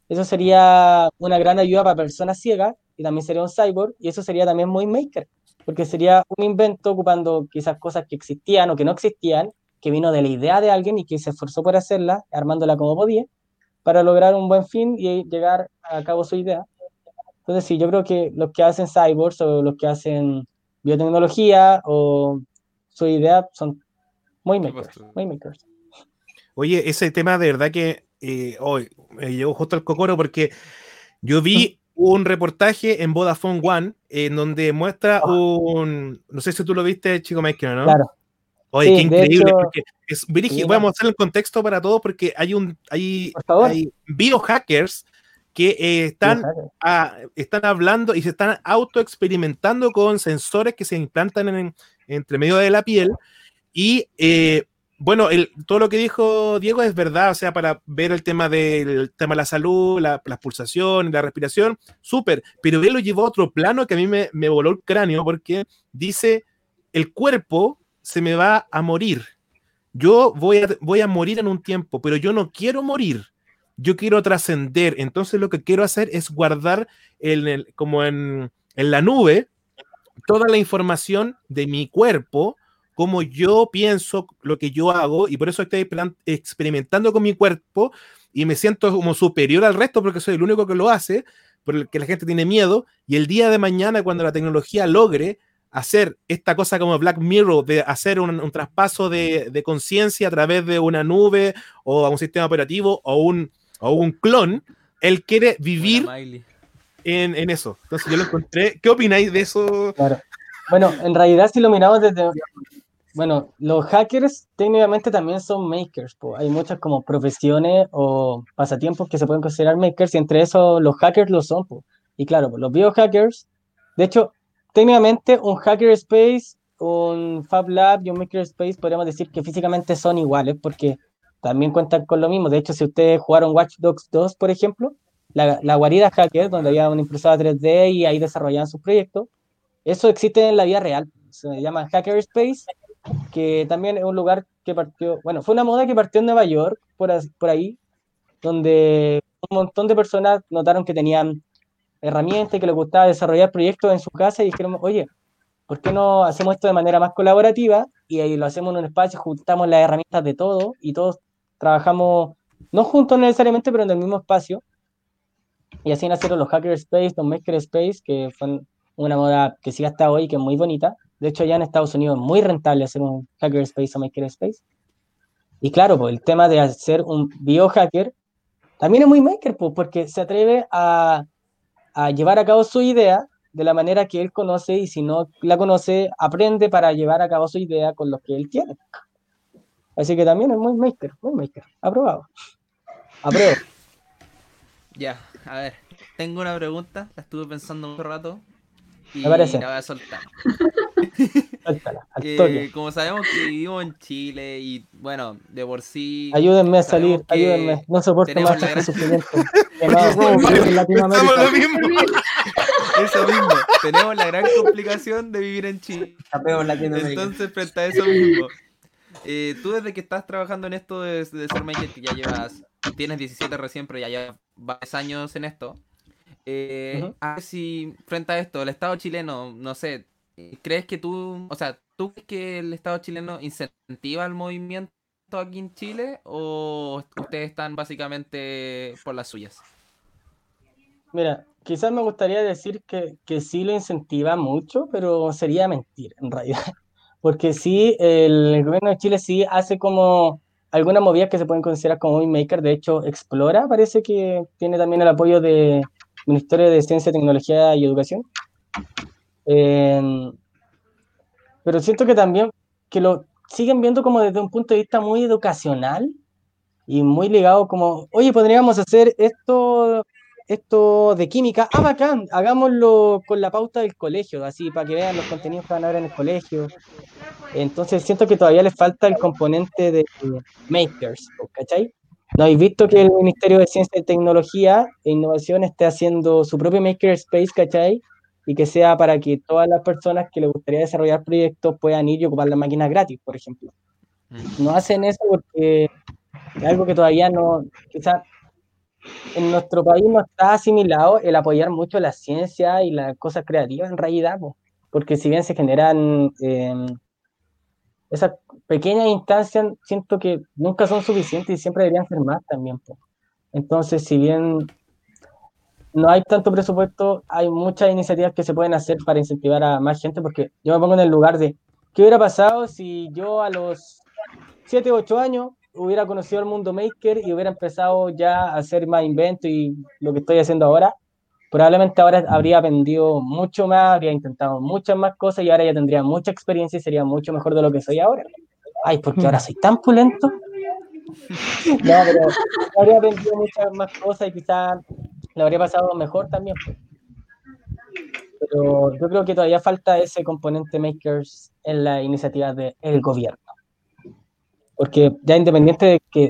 eso sería una gran ayuda para personas ciegas y también sería un cyborg y eso sería también muy maker, porque sería un invento ocupando quizás cosas que existían o que no existían, que vino de la idea de alguien y que se esforzó por hacerla, armándola como podía, para lograr un buen fin y llegar a cabo su idea. Entonces sí, yo creo que los que hacen cyborgs o los que hacen biotecnología o su idea son muy ¿Qué makers, muy makers. Oye, ese tema de verdad que eh, hoy me llegó justo al cocoro porque yo vi [laughs] un reportaje en Vodafone One en donde muestra un. No sé si tú lo viste, chico Michael, ¿no? Claro. Oye, Sí, qué increíble. hecho- porque es Vamos a hacer el contexto para todos porque hay un hay, Por favor. hay biohackers que eh, están, están hablando y se están autoexperimentando con sensores que se implantan en, entre medio de la piel. Y eh, bueno, el- todo lo que dijo Diego es verdad, o sea, para ver el tema del tema de la salud, la, las pulsaciones, la respiración, súper, pero él lo llevó a otro plano que a mí me, me voló el cráneo porque dice, el cuerpo se me va a morir. Yo voy a, voy a morir en un tiempo, pero yo no quiero morir. Yo quiero trascender. Entonces lo que quiero hacer es guardar en el- como en, en la nube toda la información de mi cuerpo, como yo pienso, lo que yo hago, y por eso estoy experimentando con mi cuerpo y me siento como superior al resto porque soy el único que lo hace, porque la gente tiene miedo, y el día de mañana cuando la tecnología logre hacer esta cosa como Black Mirror, de hacer un, traspaso de, conciencia a través de una nube o a un sistema operativo o un, o un clon, él quiere vivir. En, en eso. Entonces yo lo encontré. ¿Qué opináis de eso? Claro. Bueno, en realidad si lo miramos desde... Bueno, los hackers técnicamente también son makers. po. Hay muchas como profesiones o pasatiempos que se pueden considerar makers y entre esos los hackers lo son. po. Y claro, pues, los biohackers, de hecho, técnicamente un hacker space, un Fab Lab y un maker space podríamos decir que físicamente son iguales porque también cuentan con lo mismo. De hecho, si ustedes jugaron Watch Dogs 2, por ejemplo, la, la guarida hacker, donde había una impresora 3D y ahí desarrollaban sus proyectos, eso existe en la vida real. Se llama Hackerspace, que también es un lugar que partió, bueno, fue una moda que partió en Nueva York, por, por ahí, donde un montón de personas notaron que tenían herramientas y que les gustaba desarrollar proyectos en su casa y dijeron, oye, ¿por qué no hacemos esto de manera más colaborativa? Y ahí lo hacemos en un espacio, juntamos las herramientas de todo y todos trabajamos, no juntos necesariamente, pero en el mismo espacio. Y así nacieron los Hackerspace, los Makerspace, que fue una moda que sigue hasta hoy, que es muy bonita. De hecho, ya en Estados Unidos es muy rentable hacer un Hackerspace o Makerspace. Y claro, pues el tema de hacer un biohacker también es muy maker, pues, porque se atreve a, a llevar a cabo su idea de la manera que él conoce y si no la conoce, aprende para llevar a cabo su idea con lo que él tiene. Así que también es muy maker, muy maker. Aprobado. Apruebo. Ya, a ver. Tengo una pregunta, la estuve pensando mucho rato. Y Me parece. la voy a soltar. [laughs] Suéltala, al Que, toque. como sabemos que vivimos en Chile y bueno, de por sí. Ayúdenme a salir, ayúdenme. No soporto más este gran- sufrimiento. [laughs] Que no, estamos en Latinoamérica. Pensamos lo mismo. Eso mismo. tenemos la gran complicación de vivir en Chile. Tapeo en Latinoamérica. Entonces, frente a eso mismo, eh, tú desde que estás trabajando en esto de, de ser maker, que ya llevas, tienes 17 recién, pero ya llevas varios años en esto, eh, a ver si frente a esto, el Estado chileno, no sé, ¿crees que tú, o sea, tú crees que el Estado chileno incentiva el movimiento aquí en Chile o ustedes están básicamente por las suyas? Mira, quizás me gustaría decir que, que sí lo incentiva mucho, pero sería mentir en realidad. [laughs] Porque sí, el gobierno de Chile sí hace como algunas movidas que se pueden considerar como maker. De hecho, Explora parece que tiene también el apoyo del Ministerio de Ciencia, Tecnología y Educación. Em, pero siento que también que lo siguen viendo como desde un punto de vista muy educacional y muy ligado como, oye, podríamos hacer esto esto de química, ah, bacán, hagámoslo con la pauta del colegio, así para que vean los contenidos que van a ver en el colegio. Entonces siento que todavía les falta el componente de makers, ¿cachai? ¿No habéis visto que el Ministerio de Ciencia y Tecnología e Innovación esté haciendo su propio makerspace, ¿cachai? Y que sea para que todas las personas que les gustaría desarrollar proyectos puedan ir y ocupar las máquinas gratis, por ejemplo. No hacen eso porque es algo que todavía no, quizás en nuestro país no está asimilado el apoyar mucho la ciencia y las cosas creativas en realidad, po. porque si bien se generan eh, esas pequeñas instancias, siento que nunca son suficientes y siempre deberían ser más también. po. Entonces, si bien no hay tanto presupuesto, hay muchas iniciativas que se pueden hacer para incentivar a más gente, porque yo me pongo en el lugar de, ¿qué hubiera pasado si yo a los 7, 8 años hubiera conocido el mundo maker y hubiera empezado ya a hacer más inventos y lo que estoy haciendo ahora, probablemente ahora habría aprendido mucho más, habría intentado muchas más cosas y ahora ya tendría mucha experiencia y sería mucho mejor de lo que soy ahora. Ay, porque ahora soy tan pulento. [laughs] No, pero habría aprendido muchas más cosas y quizás le habría pasado mejor también. Pero yo creo que todavía falta ese componente makers en la iniciativa del gobierno. Porque ya independiente de que,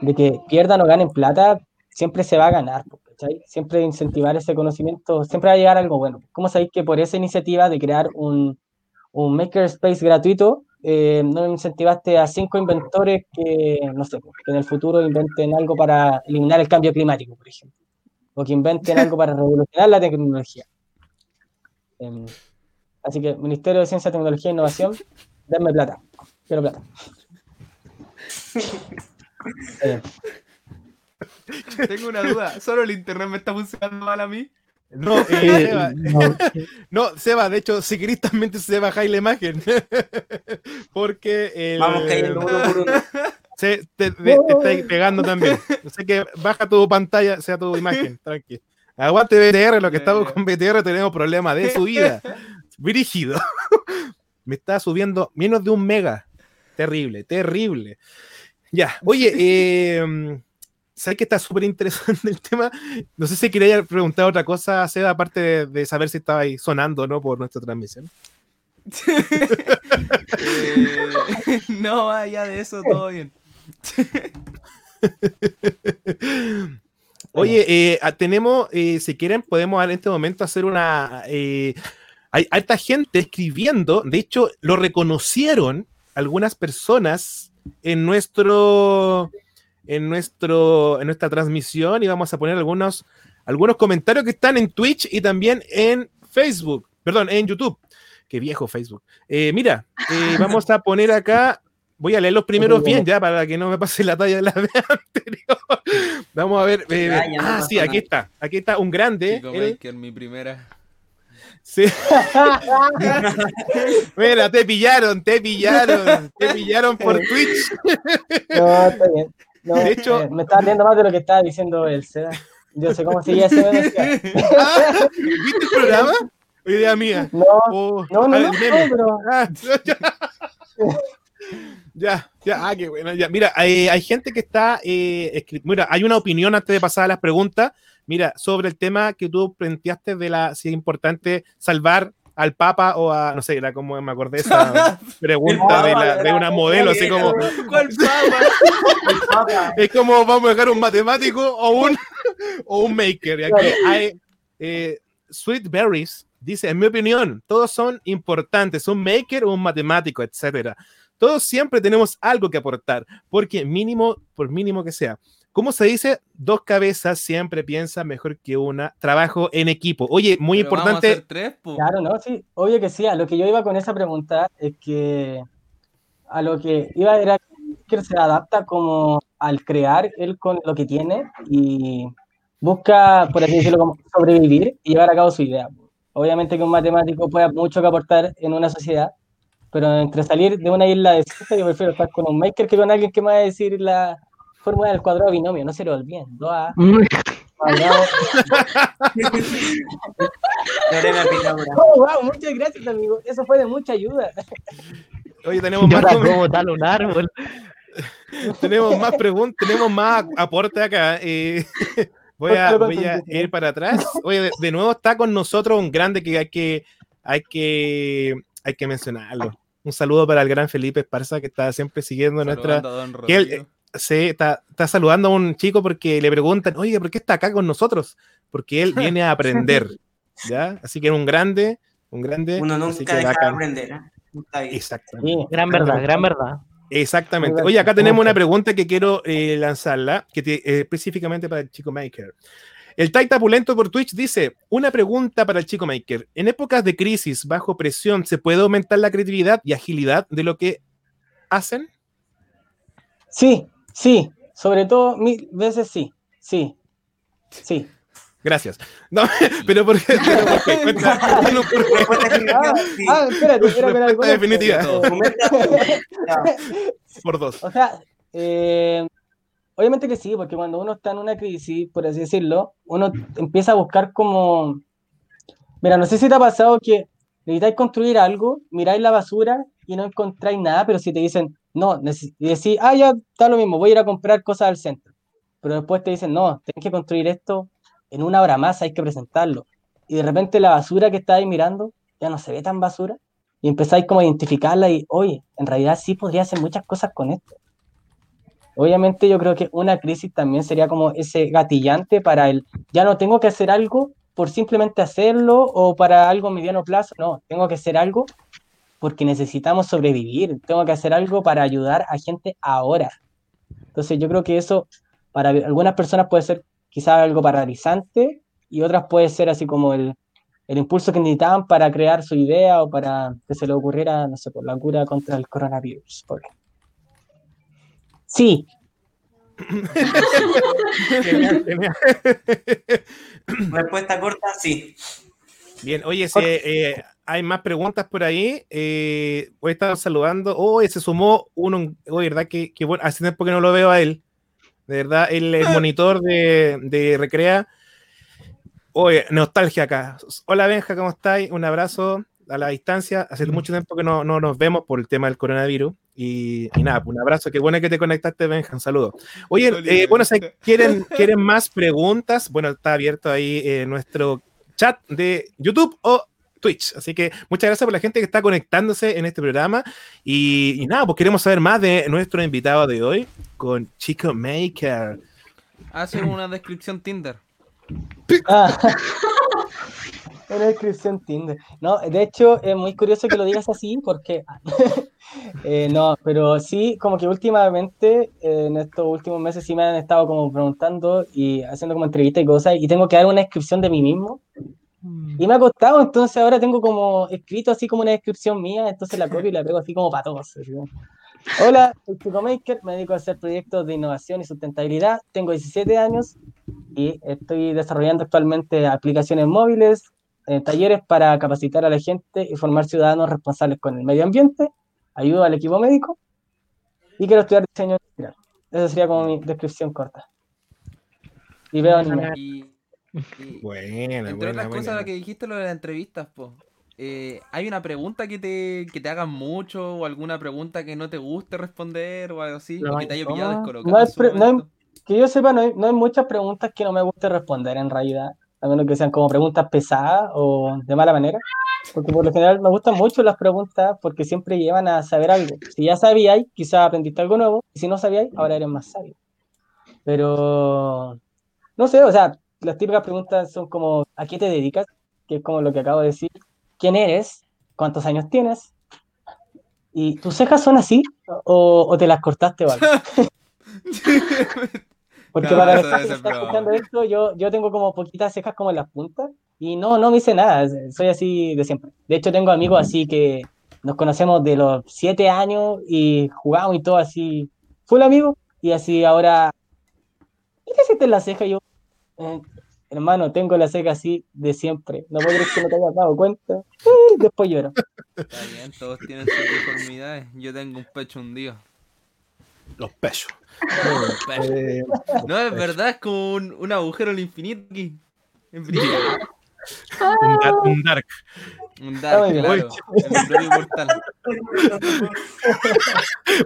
de que pierdan o ganen plata, siempre se va a ganar. Siempre incentivar ese conocimiento, siempre va a llegar algo bueno. ¿Cómo sabéis que por esa iniciativa de crear un, un makerspace gratuito, eh, no incentivaste a cinco inventores que, no sé, que en el futuro inventen algo para eliminar el cambio climático, por ejemplo? O que inventen algo para revolucionar la tecnología. Em, así que, Ministerio de Ciencia, Tecnología e Innovación, denme plata. Quiero plata. Tengo una duda. ¿Solo el internet me está funcionando mal a mí? No, [laughs] eh, Seba, [laughs] no, Seba, de hecho, si querés también se bajáis la imagen. [laughs] Porque el, Vamos cayendo uno por uno. se- te, te- te estáis pegando también. Así que baja tu pantalla, sea tu imagen, tranqui. Aguante BTR, lo que estamos con BTR tenemos problemas de subida. Brígido. Me está subiendo menos de un mega. Terrible, terrible. Ya, oye, [laughs] eh, ¿sabes que está súper interesante el tema? No sé si quería preguntar otra cosa, Seba, aparte de, de saber si estaba ahí sonando o no por nuestra transmisión. Eh, [laughs] no, allá de eso, todo bien. [laughs] Oye, eh, ah, tenemos, eh, si quieren, podemos en este momento hacer una... hay alta gente escribiendo, de hecho, lo reconocieron algunas personas en nuestro... En, nuestro, en nuestra transmisión y vamos a poner algunos, algunos comentarios que están en Twitch y también en Facebook, perdón, en YouTube. Qué viejo Facebook. Eh, mira, eh, [laughs] vamos a poner acá, voy a leer los primeros bien ya para que no me pase la talla de la [laughs] vez anterior. Vamos a ver. eh, ah, sí, aquí está. Aquí está un grande. Chico mi primera. Sí. [laughs] Mira, te pillaron, te pillaron, te pillaron por Twitch. no, está bien. [laughs] No, De hecho- eh, me estaba riendo más de lo que estaba diciendo Seda. Yo sé cómo seguía ese [laughs] Ah, ¿Viste el programa? Idea mía. No, Oh, no, no, no, pero ya. Ya, ah, qué bueno. Ya. Mira, hay, hay gente que está eh, Mira, hay una opinión antes de pasar a las preguntas. Mira, sobre el tema que tú planteaste de la si es importante salvar al Papa o a, no sé, era como me acordé esa [laughs] pregunta de, la- de una modelo, así como, [laughs] ¿Cuál papa? [laughs] es como vamos a dejar un matemático o un, o un maker. Y aquí hay eh, Sweet Berries, dice, en mi opinión, todos son importantes, un maker o un matemático, etcétera. Todos siempre tenemos algo que aportar, porque mínimo, por mínimo que sea. ¿Cómo se dice? Dos cabezas siempre piensan mejor que una. Trabajo en equipo. Oye, muy Pero vamos a importante. hacer tres. Claro, no, sí, obvio que sí. A lo que yo iba con esa pregunta es que a lo que iba era que se adapta como al crear él con lo que tiene y busca, por así decirlo, como sobrevivir y llevar a cabo su idea. Obviamente que un matemático puede mucho que aportar en una sociedad, pero entre salir de una isla desierta, yo prefiero estar con un maker que con alguien que me va a decir la fórmula del cuadrado binomio. No se lo olviden. 2A cuadrado. [laughs] Teorema de Pitágoras. Oh, wow, muchas gracias, amigo. Eso fue de mucha ayuda. Oye, tenemos Yo más, como tal un árbol. [laughs] tenemos más preguntas, tenemos más aporte acá. eh, [laughs] voy, a, voy a ir para atrás. Oye, de, de nuevo está con nosotros un grande que hay que, hay que, hay que mencionarlo. Un saludo para el gran Felipe Esparza que está siempre siguiendo nuestra. Saludando a Don que él- Rodrigo. Sí, está, está saludando a un chico porque le preguntan, oye, ¿por qué está acá con nosotros? Porque él viene a aprender. [laughs] ¿Ya? Así que es un grande, un grande. Uno así nunca que deja de aprender. ¿eh? Exactamente. Sí, Gran verdad, gran verdad. Exactamente. Oye, acá tenemos una pregunta que quiero eh, lanzarla, que te- eh, específicamente para el chico Maker. El Taita Pulento por Twitch dice, una pregunta para el chico Maker. En épocas de crisis, bajo presión, ¿se puede aumentar la creatividad y agilidad de lo que hacen? Sí, sí, sobre todo mil veces sí, sí, sí. Gracias. No, [laughs] pero ¿por qué? [laughs] Pero [laughs] sí. Ah, espérate, con Respuesta alguna- definitiva. Por dos. O sea, eh, obviamente que sí, porque cuando uno está en una crisis, por así decirlo, uno empieza a buscar como... Mira, no sé si te ha pasado que necesitáis construir algo, miráis la basura y no encontráis nada, pero si te dicen, no, y decís, ah, ya está lo mismo, voy a ir a comprar cosas al centro. Pero después te dicen, no, tienes que construir esto en una hora más hay que presentarlo. Y de repente la basura que estáis mirando ya no se ve tan basura. Y empezáis como a identificarla y, oye, en realidad sí podría hacer muchas cosas con esto. Obviamente yo creo que una crisis también sería como ese gatillante para el, ya no tengo que hacer algo por simplemente hacerlo o para algo mediano plazo, no, tengo que hacer algo porque necesitamos sobrevivir, tengo que hacer algo para ayudar a gente ahora. Entonces yo creo que eso para algunas personas puede ser quizás algo paralizante y otras puede ser así como el, el impulso que necesitaban para crear su idea o para que se le ocurriera, no sé, por la cura contra el coronavirus. Sí, Genial, [laughs] genial. Respuesta corta, sí. Bien, oye, si eh, hay más preguntas por ahí, eh, voy a estar saludando. Oh, se sumó uno, oh, verdad que, que bueno, hace tiempo que no lo veo a él. De verdad, el, el monitor de, de Recrea. Oye, nostalgia acá. Hola Benja, ¿cómo estáis? Un abrazo a la distancia. Hace mucho tiempo que no, no nos vemos por el tema del coronavirus. Y, y nada, pues, un abrazo. Qué bueno que te conectaste, Benja. Un saludo. Oye, eh, bueno, si quieren, quieren más preguntas, bueno, está abierto ahí eh, nuestro chat de YouTube o Twitch. Así que muchas gracias por la gente que está conectándose en este programa. Y, y nada, pues queremos saber más de nuestro invitado de hoy con Chico Maker. Hace [clears throat] una descripción Tinder. Ah. [laughs] Una descripción Tinder. No, de hecho, es muy curioso que lo digas así porque. Eh, no, pero sí, como que últimamente, eh, en estos últimos meses, sí me han estado como preguntando y haciendo como entrevistas y cosas, y tengo que dar una descripción de mí mismo. Y me ha costado, entonces ahora tengo como escrito así como una descripción mía, entonces la copio y la pego así como para todos. como, Hola, soy Chico Maker, me dedico a hacer proyectos de innovación y sustentabilidad, tengo 17 años y estoy desarrollando actualmente aplicaciones móviles, eh, talleres para capacitar a la gente y formar ciudadanos responsables con el medio ambiente, ayudo al equipo médico y quiero estudiar diseño industrial. Esa sería como mi descripción corta. Y veo anime. Y, y [laughs] Buena, entre buena, otras cosas, buena. lo que dijiste lo de las entrevistas, po. Eh, ¿Hay una pregunta que te, que te hagan mucho o alguna pregunta que no te guste responder o algo así? No, o que te haya pillado no, descolocado no momento? Que yo sepa, no hay, no hay muchas preguntas que no me guste responder en realidad, a menos que sean como preguntas pesadas o de mala manera, porque por lo general me gustan mucho las preguntas porque siempre llevan a saber algo. Si ya sabíais, quizás aprendiste algo nuevo, y si no sabíais, ahora eres más sabio. Pero, no sé, o sea, las típicas preguntas son como, ¿a qué te dedicas? Que es como lo que acabo de decir. ¿Quién eres? ¿Cuántos años tienes? ¿Y tus cejas son así? ¿O, o te las cortaste o algo? [laughs] [laughs] Porque No, para debe que ser está broma. escuchando esto, yo, yo tengo como poquitas cejas como en las puntas y no, no me hice nada, soy así de siempre. De hecho, tengo amigos así que nos conocemos de los siete años y jugamos y todo así, full amigo, y así ahora, ¿qué te hiciste en la ceja? Y yo, "Eh, hermano, tengo la ceja así de siempre, no puedo creer que no te hayas dado cuenta. Eh, después lloro. Está bien, todos tienen sus deformidades. Yo tengo un pecho hundido. Los pechos. [laughs] No, es verdad, es como un, un agujero al infinito aquí. Brillante. un, dar- un dark. Un dark, bien. claro. En.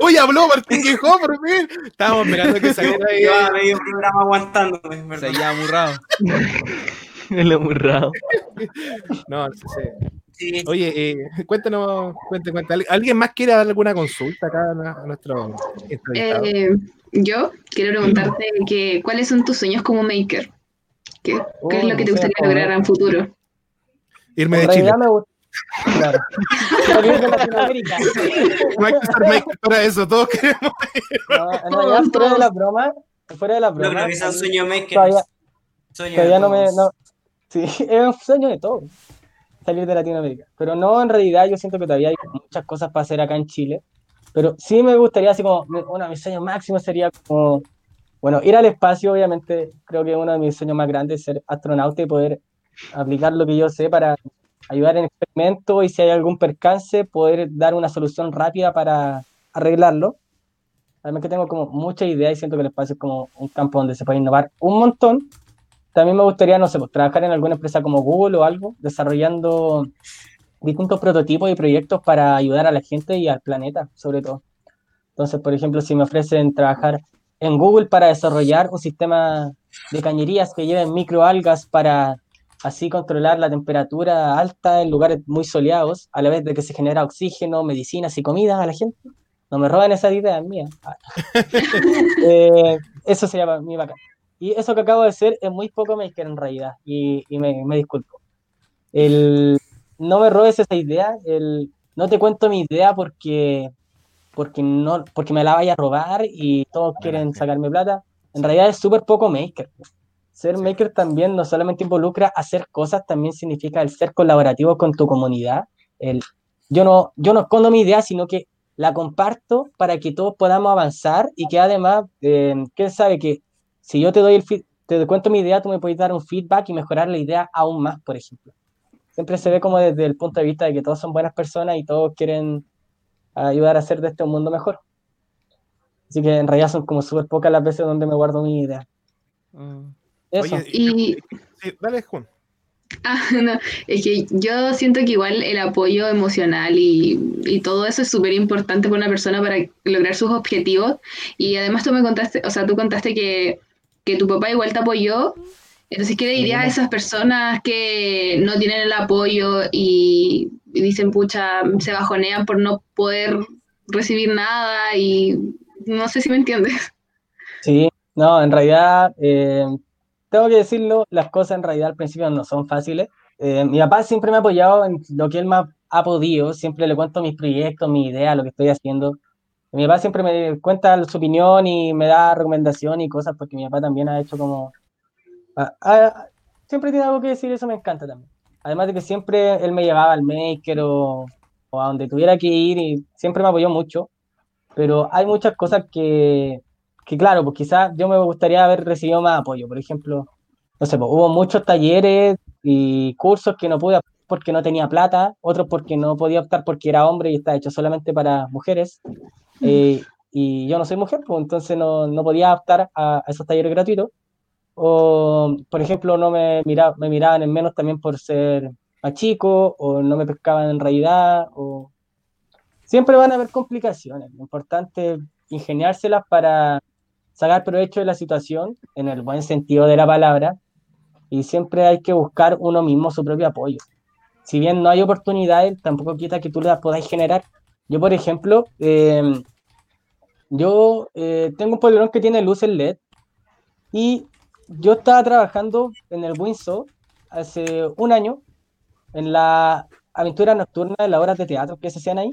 Oye, [laughs] habló Martín Quijó, por fin. Estábamos esperando que saliera ahí. Medio programa aguantándome, Se ¿verdad? había amurrado. [laughs] El amurrado. No, no sé. Sí, Oye, eh, [laughs] cuéntanos, cuente. ¿Al- ¿Alguien más quiere dar alguna consulta acá a nuestro entrevistado? Eh, yo quiero preguntarte que, cuáles son tus sueños como maker. ¿Qué, qué es Oh, lo que te o sea, gustaría como- lograr en futuro? Irme de Chile. realidad me gusta. Claro. [laughs] No hay que estar maker para eso, todos queremos. No, en realidad, fuera de la broma, fuera de la no broma, creo que sea un sueño maker. todavía, Sueño de todavía no me. todos. No, sí, [laughs] es un sueño de todo, salir de Latinoamérica. Pero no, en realidad, yo siento que todavía hay muchas cosas para hacer acá en Chile. Pero sí me gustaría, así como, uno de mis sueños máximos sería como, bueno, ir al espacio, obviamente, creo que uno de mis sueños más grandes es ser astronauta y poder aplicar lo que yo sé para ayudar en experimentos y si hay algún percance, poder dar una solución rápida para arreglarlo. Además que tengo como mucha idea y siento que el espacio es como un campo donde se puede innovar un montón. También me gustaría, no sé, pues, trabajar en alguna empresa como Google o algo, desarrollando distintos prototipos y proyectos para ayudar a la gente y al planeta, sobre todo. Entonces, por ejemplo, si me ofrecen trabajar en Google para desarrollar un sistema de cañerías que lleven microalgas para así controlar la temperatura alta en lugares muy soleados, a la vez de que se genera oxígeno, medicinas y comida a la gente. No me roban esas ideas mías. Ah. [laughs] Eh, eso sería mí bacán. Y eso que acabo de hacer es muy poco maker en realidad, y, y me, me disculpo. El, no me robes esa idea, el, no te cuento mi idea porque, porque, no, porque me la vaya a robar y todos quieren sacarme plata. En realidad es súper poco maker. Ser maker también no solamente involucra hacer cosas, también significa el ser colaborativo con tu comunidad. El, yo, no, yo no escondo mi idea, sino que la comparto para que todos podamos avanzar y que además, eh, ¿quién sabe que si yo te doy el feed- te cuento mi idea, tú me puedes dar un feedback y mejorar la idea aún más, por ejemplo. Siempre se ve como desde el punto de vista de que todos son buenas personas y todos quieren ayudar a hacer de este un mundo mejor. Así que en realidad son como súper pocas las veces donde me guardo mi idea. Mm. Eso. Oye, Y sí, dale, Juan. Ah, [laughs] no, es que yo siento que igual el apoyo emocional y, y todo eso es súper importante para una persona para lograr sus objetivos. Y además tú me contaste, o sea, tú contaste que, que tu papá igual te apoyó. Entonces, ¿qué le dirías a esas personas que no tienen el apoyo y, y dicen, pucha, se bajonean por no poder recibir nada? Y no sé si me entiendes. Sí, no, en realidad, eh, tengo que decirlo, las cosas en realidad al principio no son fáciles. Eh, mi papá siempre me ha apoyado en lo que él más ha podido, siempre le cuento mis proyectos, mis ideas, lo que estoy haciendo. Mi papá siempre me cuenta su opinión y me da recomendación y cosas, porque mi papá también ha hecho como... ah, ah, siempre tiene algo que decir, eso me encanta también. Además de que siempre él me llevaba al maker o, o a donde tuviera que ir y siempre me apoyó mucho, pero hay muchas cosas que que claro, pues quizás yo me gustaría haber recibido más apoyo. Por ejemplo, no sé, pues hubo muchos talleres y cursos que no pude porque no tenía plata, otros porque no podía optar porque era hombre y está hecho solamente para mujeres. Eh, y yo no soy mujer, pues entonces no, no podía optar a, a esos talleres gratuitos. O, por ejemplo, no me, mira, me miraban en menos también por ser más chico, o no me pescaban en realidad, o... Siempre van a haber complicaciones. Lo importante es ingeniárselas para sacar provecho de la situación en el buen sentido de la palabra y siempre hay que buscar uno mismo su propio apoyo. Si bien no hay oportunidades, tampoco quita que tú las podáis generar. Yo, por ejemplo, eh, yo eh, tengo un polerón que tiene luces LED y yo estaba trabajando en el Windsor hace un año en la aventura nocturna de las obras de teatro que se hacían ahí.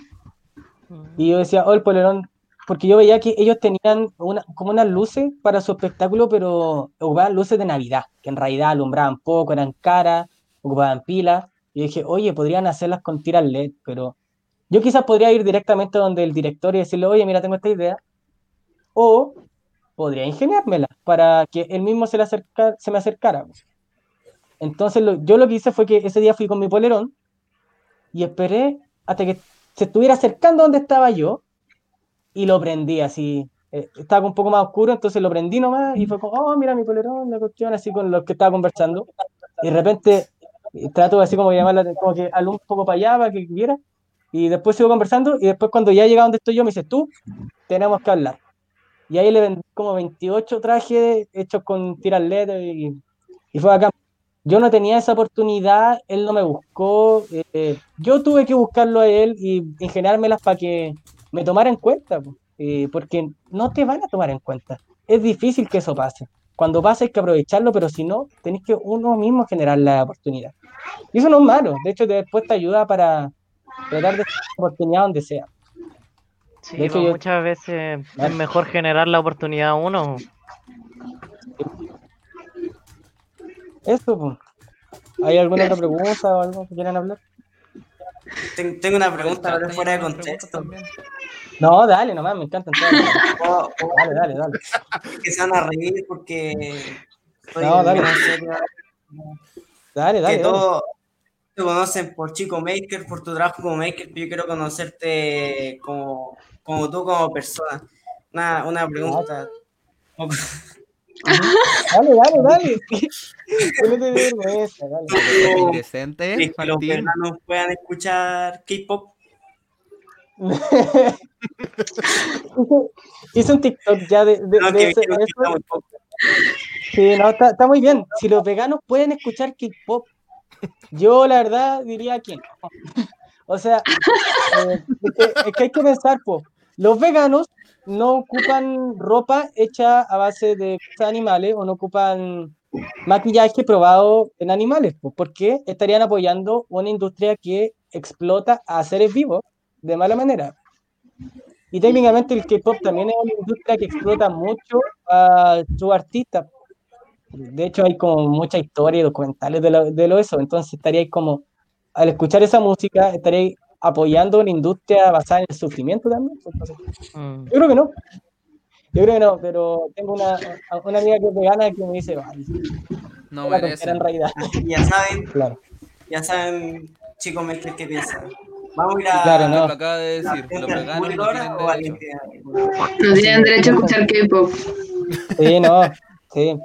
Y yo decía, oh, el polerón porque yo veía que ellos tenían una, como unas luces para su espectáculo, pero ocupaban luces de Navidad, que en realidad alumbraban poco, eran caras, ocupaban pilas. Y dije, oye, podrían hacerlas con tiras LED, pero yo quizás podría ir directamente donde el director y decirle, oye, mira, tengo esta idea. O podría ingeniármela para que él mismo se, le acerca, se me acercara. Entonces yo lo que hice fue que ese día fui con mi polerón y esperé hasta que se estuviera acercando donde estaba yo y lo prendí así. eh, estaba un poco más oscuro, entonces lo prendí nomás y fue como, oh, mira mi polerón, la cuestión, así con los que estaba conversando. Y de repente eh, trato así como de llamarla, como que algo un poco para allá para que viera. Y después sigo conversando y después cuando ya llega donde estoy yo me dice, tú, tenemos que hablar. Y ahí le vendí como 28 trajes hechos con tiras LED y, y fue acá. Yo no tenía esa oportunidad, él no me buscó, eh, yo tuve que buscarlo a él y ingeniármelas para que me tomara en cuenta, eh, porque no te van a tomar en cuenta. Es difícil que eso pase. Cuando pasa hay que aprovecharlo, pero si no, tenés que uno mismo generar la oportunidad. Y eso no es malo, de hecho después te ayuda para tratar de hacer oportunidad donde sea. Sí, De hecho, yo- muchas veces es mejor generar la oportunidad a uno. Eso, pues. ¿Hay alguna otra pregunta o algo que quieran hablar? Ten- Tengo una pregunta, pero fuera de contexto. también. No, dale, nomás, me encantan todas. O, [laughs] o Dale, dale, dale. que se van a reír porque No, dale. Dale, dale. que dale. todos te conocen por Chico Maker, por tu trabajo como Maker, pero yo quiero conocerte como, como tú, como persona. Una, una pregunta. [laughs] Dale, dale, dale. Dale. Indecente, ¿Crees que los veganos puedan escuchar K-pop? [laughs] hice, un TikTok ya de, de, No, de que ese- eso. está muy poco. Sí, no, está, está muy bien. Si los veganos pueden escuchar K-pop, yo la verdad diría que no. O sea, eh, es, que, hay que pensar, po, los veganos no ocupan ropa hecha a base de animales o no ocupan maquillaje probado en animales, po, porque estarían apoyando una industria que explota a seres vivos de mala manera. Y técnicamente el K-pop también es una industria que explota mucho a sus artistas. De hecho, hay como mucha historia y documentales de lo, de lo eso. Entonces, estaríais como, al escuchar esa música, estaríais apoyando una industria basada en el sufrimiento también. Entonces, Mm. yo creo que no. Yo creo que no, pero tengo una, una amiga que es vegana que me dice, "Ay, No merece. en realidad. [laughs] Ya saben, Claro, ya saben, chicos, Maker, qué piensan. Vamos a ir a. Claro, no. Lo acaba de decir, los veganos no tienen derecho. que- No tienen derecho a escuchar K-pop. sí, no, sí.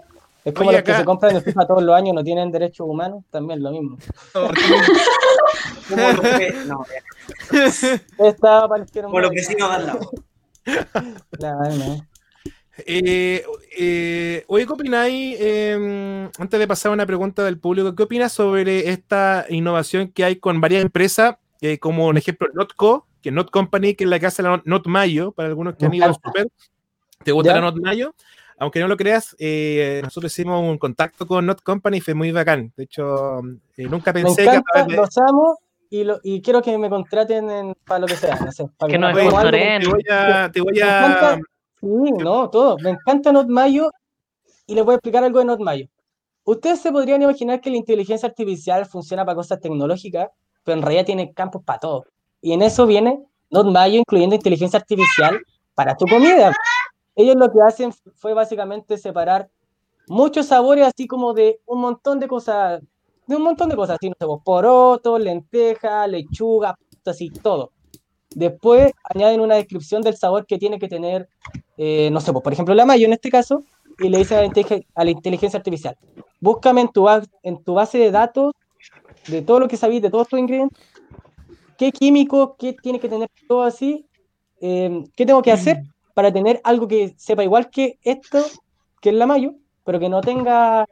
Es como Oye, los que se compran el FIFA [laughs] todos los años, no tienen derechos humanos, también lo mismo. Como los que- no, que no como los vecinos de al lado. Claro, no. Eh, eh, oye, ¿qué opináis? eh, antes de pasar a una pregunta del público, ¿qué opinas sobre esta innovación que hay con varias empresas, eh, como un ejemplo Notco, que es Not Company, que es la que hace la Not, Mayo, para algunos que Me han ido al super? ¿Te gusta ¿Ya? la Not Mayo? Aunque no lo creas, eh, nosotros hicimos un contacto con Not Company y fue muy bacán. De hecho, eh, nunca Me pensé que a encanta, través de- los amo y, lo, y quiero que me contraten en- para lo que sea. No sé, para Que nos me sponsoren. te voy a, te voy Me a- encanta, sí, no, todo. Me encanta Not Mayo y les voy a explicar algo de Not Mayo. Ustedes se podrían imaginar que la inteligencia artificial funciona para cosas tecnológicas, pero en realidad tiene campos para todo. Y en eso viene Not Mayo, incluyendo inteligencia artificial para tu comida. Ellos lo que hacen fue básicamente separar muchos sabores, así como de un montón de cosas, de un montón de cosas, así, no sé, pues, porotos, lentejas, lechuga, así, todo. Después añaden una descripción del sabor que tiene que tener, eh, no sé, pues, por ejemplo, la mayo en este caso, y le dicen a la, a la inteligencia artificial, búscame en tu, en tu base de datos de todo lo que sabéis, de todos tus ingredientes, qué químico, qué tiene que tener todo así, eh, qué tengo que hacer para tener algo que sepa igual que esto, que es la mayo, pero que no tenga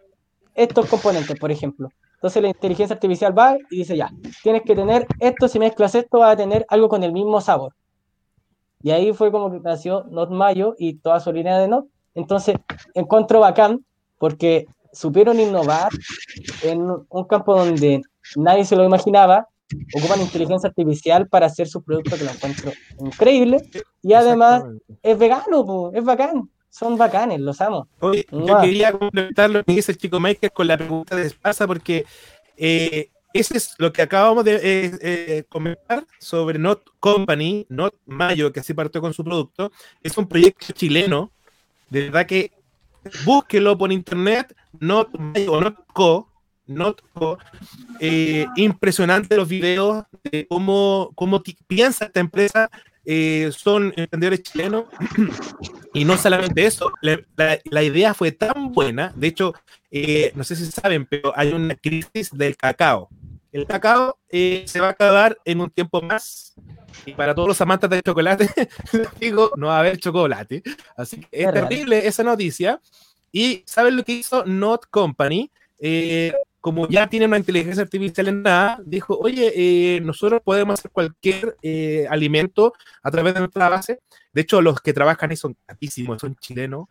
estos componentes, por ejemplo. Entonces la inteligencia artificial va y dice, ya, tienes que tener esto, si mezclas esto, va a tener algo con el mismo sabor. Y ahí fue como que nació Not Mayo y toda su línea de Not. Entonces, encuentro bacán porque supieron innovar en un campo donde nadie se lo imaginaba. Ocupan inteligencia artificial para hacer su producto que lo encuentro increíble. Y además es vegano, po, es bacán. Son bacanes, los amo. Oye, yo quería complementar lo que dice el chico Maker con la pregunta de Espasa, porque eh, ese es lo que acabamos de eh, eh, comentar sobre Not Company, Not Mayo, que así partió con su producto. Es un proyecto chileno, de verdad que búsquelo por internet, Not Mayo o Not Co. Not Co. Eh, impresionante los videos de cómo, cómo piensa esta empresa. eh, son emprendedores chilenos [clears throat] y no solamente eso, la, la- la idea fue tan buena, de hecho, eh, no sé si saben, pero hay una crisis del cacao. El cacao eh, se va a acabar en un tiempo más. Y para todos los amantes del chocolate, [laughs] digo, no va a haber chocolate. Así que es terrible esa noticia. Y ¿saben lo que hizo Not Company? Eh, como ya tiene una inteligencia artificial en nada, dijo, oye, eh, nosotros podemos hacer cualquier eh, alimento a través de nuestra base. De hecho, los que trabajan ahí son capísimos, son chilenos.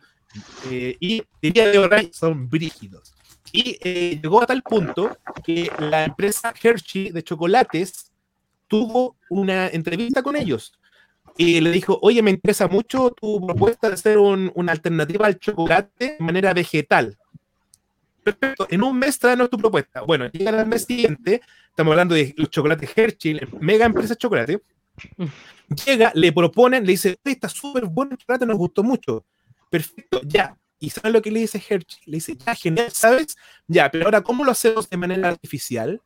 eh, y diría de verdad, son brígidos. Y eh, llegó a tal punto que la empresa Hershey de chocolates tuvo una entrevista con ellos. Y le dijo, oye, me interesa mucho tu propuesta de hacer un- una alternativa al chocolate de manera vegetal. Perfecto, en un mes tráenos tu propuesta. Bueno, llega al mes siguiente, estamos hablando de los chocolates Hershey, mega empresa de chocolate. Llega, le proponen, le dice, "Oye, está súper bueno el chocolate, nos gustó mucho. Perfecto, ya. ¿Y sabes lo que le dice Hershey? Le dice, ya, genial, ¿sabes? Ya, pero ahora, ¿cómo lo hacemos de manera artificial?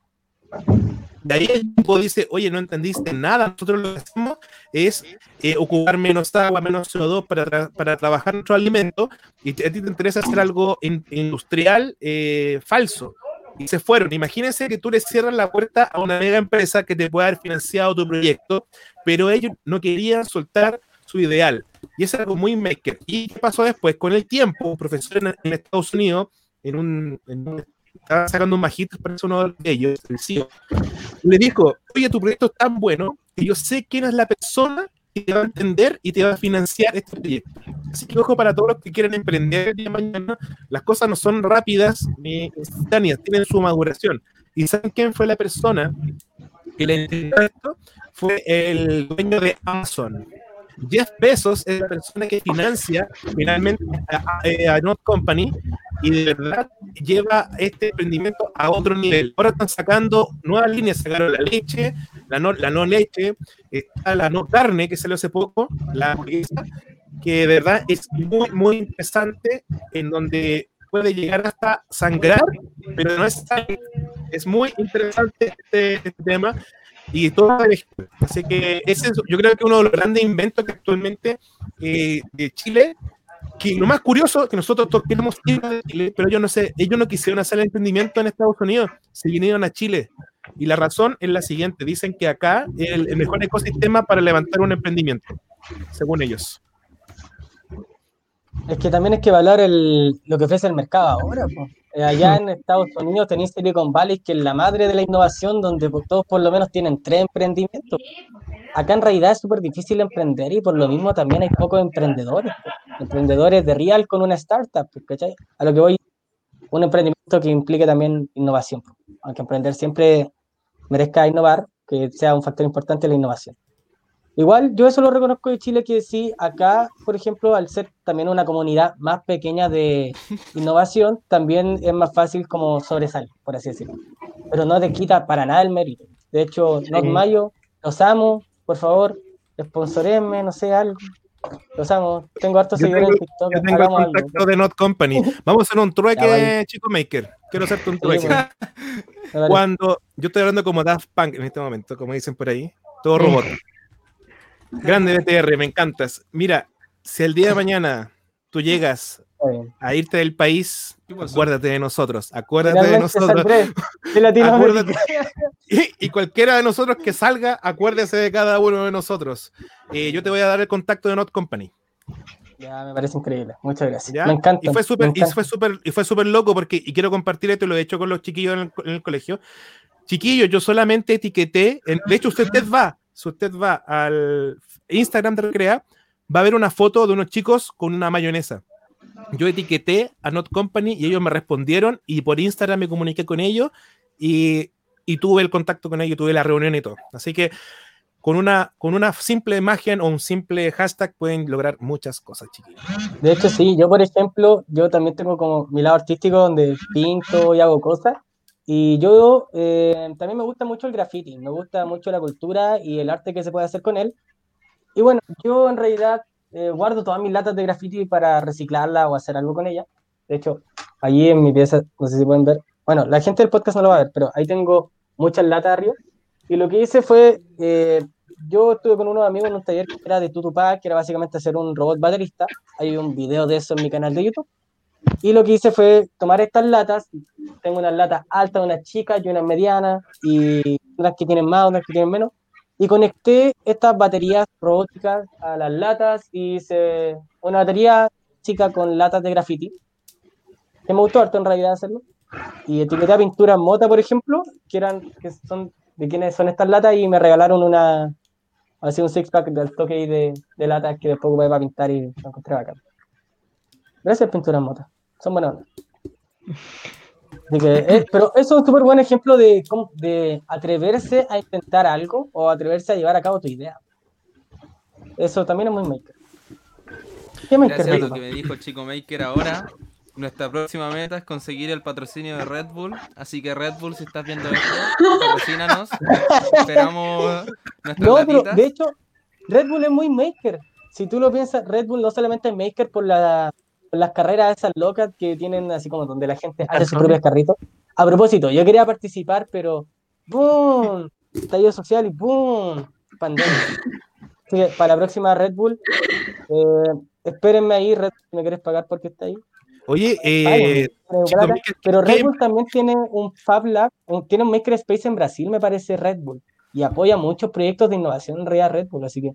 De ahí el tipo dice, oye, no entendiste nada, nosotros lo hacemos es eh, ocupar menos agua, menos CO2 para, para trabajar nuestro alimento y a ti te interesa hacer algo in- industrial eh, falso. Y se fueron. Imagínense que tú le cierras la puerta a una mega empresa que te puede haber financiado tu proyecto, pero ellos no querían soltar su ideal. Y es algo muy maker. ¿Y qué pasó después? Con el tiempo, un profesor en, en Estados Unidos, en un, en un- estaba sacando un magíster para uno de ellos, el CEO, le dijo, oye, tu proyecto es tan bueno que yo sé quién es la persona que te va a entender y te va a financiar este proyecto. Así que ojo para todos los que quieren emprender el día de mañana, las cosas no son rápidas ni instantáneas, tienen su maduración. ¿Y saben quién fue la persona que le entendió esto? Fue el dueño de Amazon. Jeff Bezos es la persona que financia finalmente a, a- a Not Company y de verdad lleva este emprendimiento a otro nivel. Ahora están sacando nuevas líneas, sacaron la leche, la no, la no leche, está la no carne que salió hace poco, la hamburguesa, que de verdad es muy, muy interesante, en donde puede llegar hasta sangrar, pero no es sangre. Es muy interesante este, este tema y todo. Así que ese es, yo creo que uno de los grandes inventos que actualmente eh, de Chile, que lo más curioso que nosotros ir de Chile, pero ellos no sé, ellos no quisieron hacer el emprendimiento en Estados Unidos, se vinieron a Chile. Y la razón es la siguiente, dicen que acá es el, el mejor ecosistema para levantar un emprendimiento, según ellos. Es que también hay que evaluar el, lo que ofrece el mercado ahora. Eh, allá [laughs] en Estados Unidos tenéis Silicon Valley, que es la madre de la innovación, donde todos por lo menos tienen tres emprendimientos. Acá en realidad es súper difícil emprender y por lo mismo también hay pocos emprendedores. Emprendedores de real con una startup, ¿cachai? A lo que voy, un emprendimiento que implique también innovación. Aunque emprender siempre merezca innovar, que sea un factor importante la innovación. Igual, yo eso lo reconozco de Chile, que sí, acá, por ejemplo, al ser también una comunidad más pequeña de [laughs] innovación, también es más fácil como sobresalir, por así decirlo. Pero no te quita para nada el mérito. De hecho, Not Mayo, los amo, por favor, sponsorenme, no sé, algo. Los amo. Tengo hartos seguidores tengo- en TikTok, Yo tengo el hagamos algo. contacto de Not Company. [laughs] Vamos a hacer un trueque, chico maker. Quiero hacerte un Sí, trueque. Cuando yo estoy hablando como Daft Punk en este momento, como dicen por ahí, todo robot. Grande BTR, me encantas. Mira, si el día de mañana tú llegas a irte del país, acuérdate de nosotros, acuérdate de nosotros. de. [laughs] Y, y cualquiera de nosotros que salga, acuérdese de cada uno de nosotros. Eh, yo te voy a dar el contacto de Not Company. Ya, me parece increíble. Muchas gracias. ¿ya? Me encanta. Y fue súper, y fue súper, y fue súper loco porque, y quiero compartir esto, y lo he hecho con los chiquillos en el, en el colegio. Chiquillos, yo solamente etiqueté, en- de hecho, usted, usted va, si usted va al Instagram de Recrea, va a ver una foto de unos chicos con una mayonesa. Yo etiqueté a Not Company y ellos me respondieron y por Instagram me comuniqué con ellos y, tuve el contacto con ellos, tuve la reunión y todo. Así que con una, con una simple imagen o un simple hashtag pueden lograr muchas cosas, chiquillos. De hecho, sí, yo por ejemplo, yo también tengo como mi lado artístico donde pinto y hago cosas. Y yo eh, también me gusta mucho el graffiti, me gusta mucho la cultura y el arte que se puede hacer con él. Y bueno, yo en realidad eh, guardo todas mis latas de graffiti para reciclarla o hacer algo con ella. De hecho, allí en mi pieza, no sé si pueden ver, bueno, la gente del podcast no lo va a ver, pero ahí tengo muchas latas arriba. Y lo que hice fue, eh, yo estuve con unos amigos en un taller que era de Tutupac, que era básicamente hacer un robot baterista. Hay un video de eso en mi canal de YouTube. Y lo que hice fue tomar estas latas, tengo unas latas altas, unas chicas y unas medianas, y unas que tienen más, unas que tienen menos, y conecté estas baterías robóticas a las latas y hice una batería chica con latas de graffiti, que me gustó harto en realidad hacerlo, y etiqueté a pinturas mota, por ejemplo, que eran, que son, de quiénes son estas latas, y me regalaron una, así un six pack del toque de, de latas que después ocupé para pintar y lo encontré bacán. Gracias, pinturas mota. Son buenas. ondas. Que, eh, pero eso es un súper buen ejemplo de, de atreverse a intentar algo o atreverse a llevar a cabo tu idea. Eso también es muy maker. ¿Qué maker Gracias a lo que me dijo chico Maker ahora, nuestra próxima meta es conseguir el patrocinio de Red Bull. Así que Red Bull, si estás viendo esto, patrocínanos. Esperamos nuestras No, pero de hecho, Red Bull es muy maker. Si tú lo piensas, Red Bull no solamente es maker por, la, las carreras esas locas que tienen así como donde la gente hace sus propios carritos. A propósito, yo quería participar, pero ¡boom! Estallido social y ¡boom! Pandemia. Así que para la próxima Red Bull, eh, espérenme ahí, Red Bull, si me quieres pagar porque está ahí. Oye, eh, Páguenme, chico, plata. Pero Red ¿qué- Bull también tiene un Fab Lab, un- tiene un Maker Space en Brasil, me parece Red Bull, y apoya muchos proyectos de innovación en realidad Red Bull, así que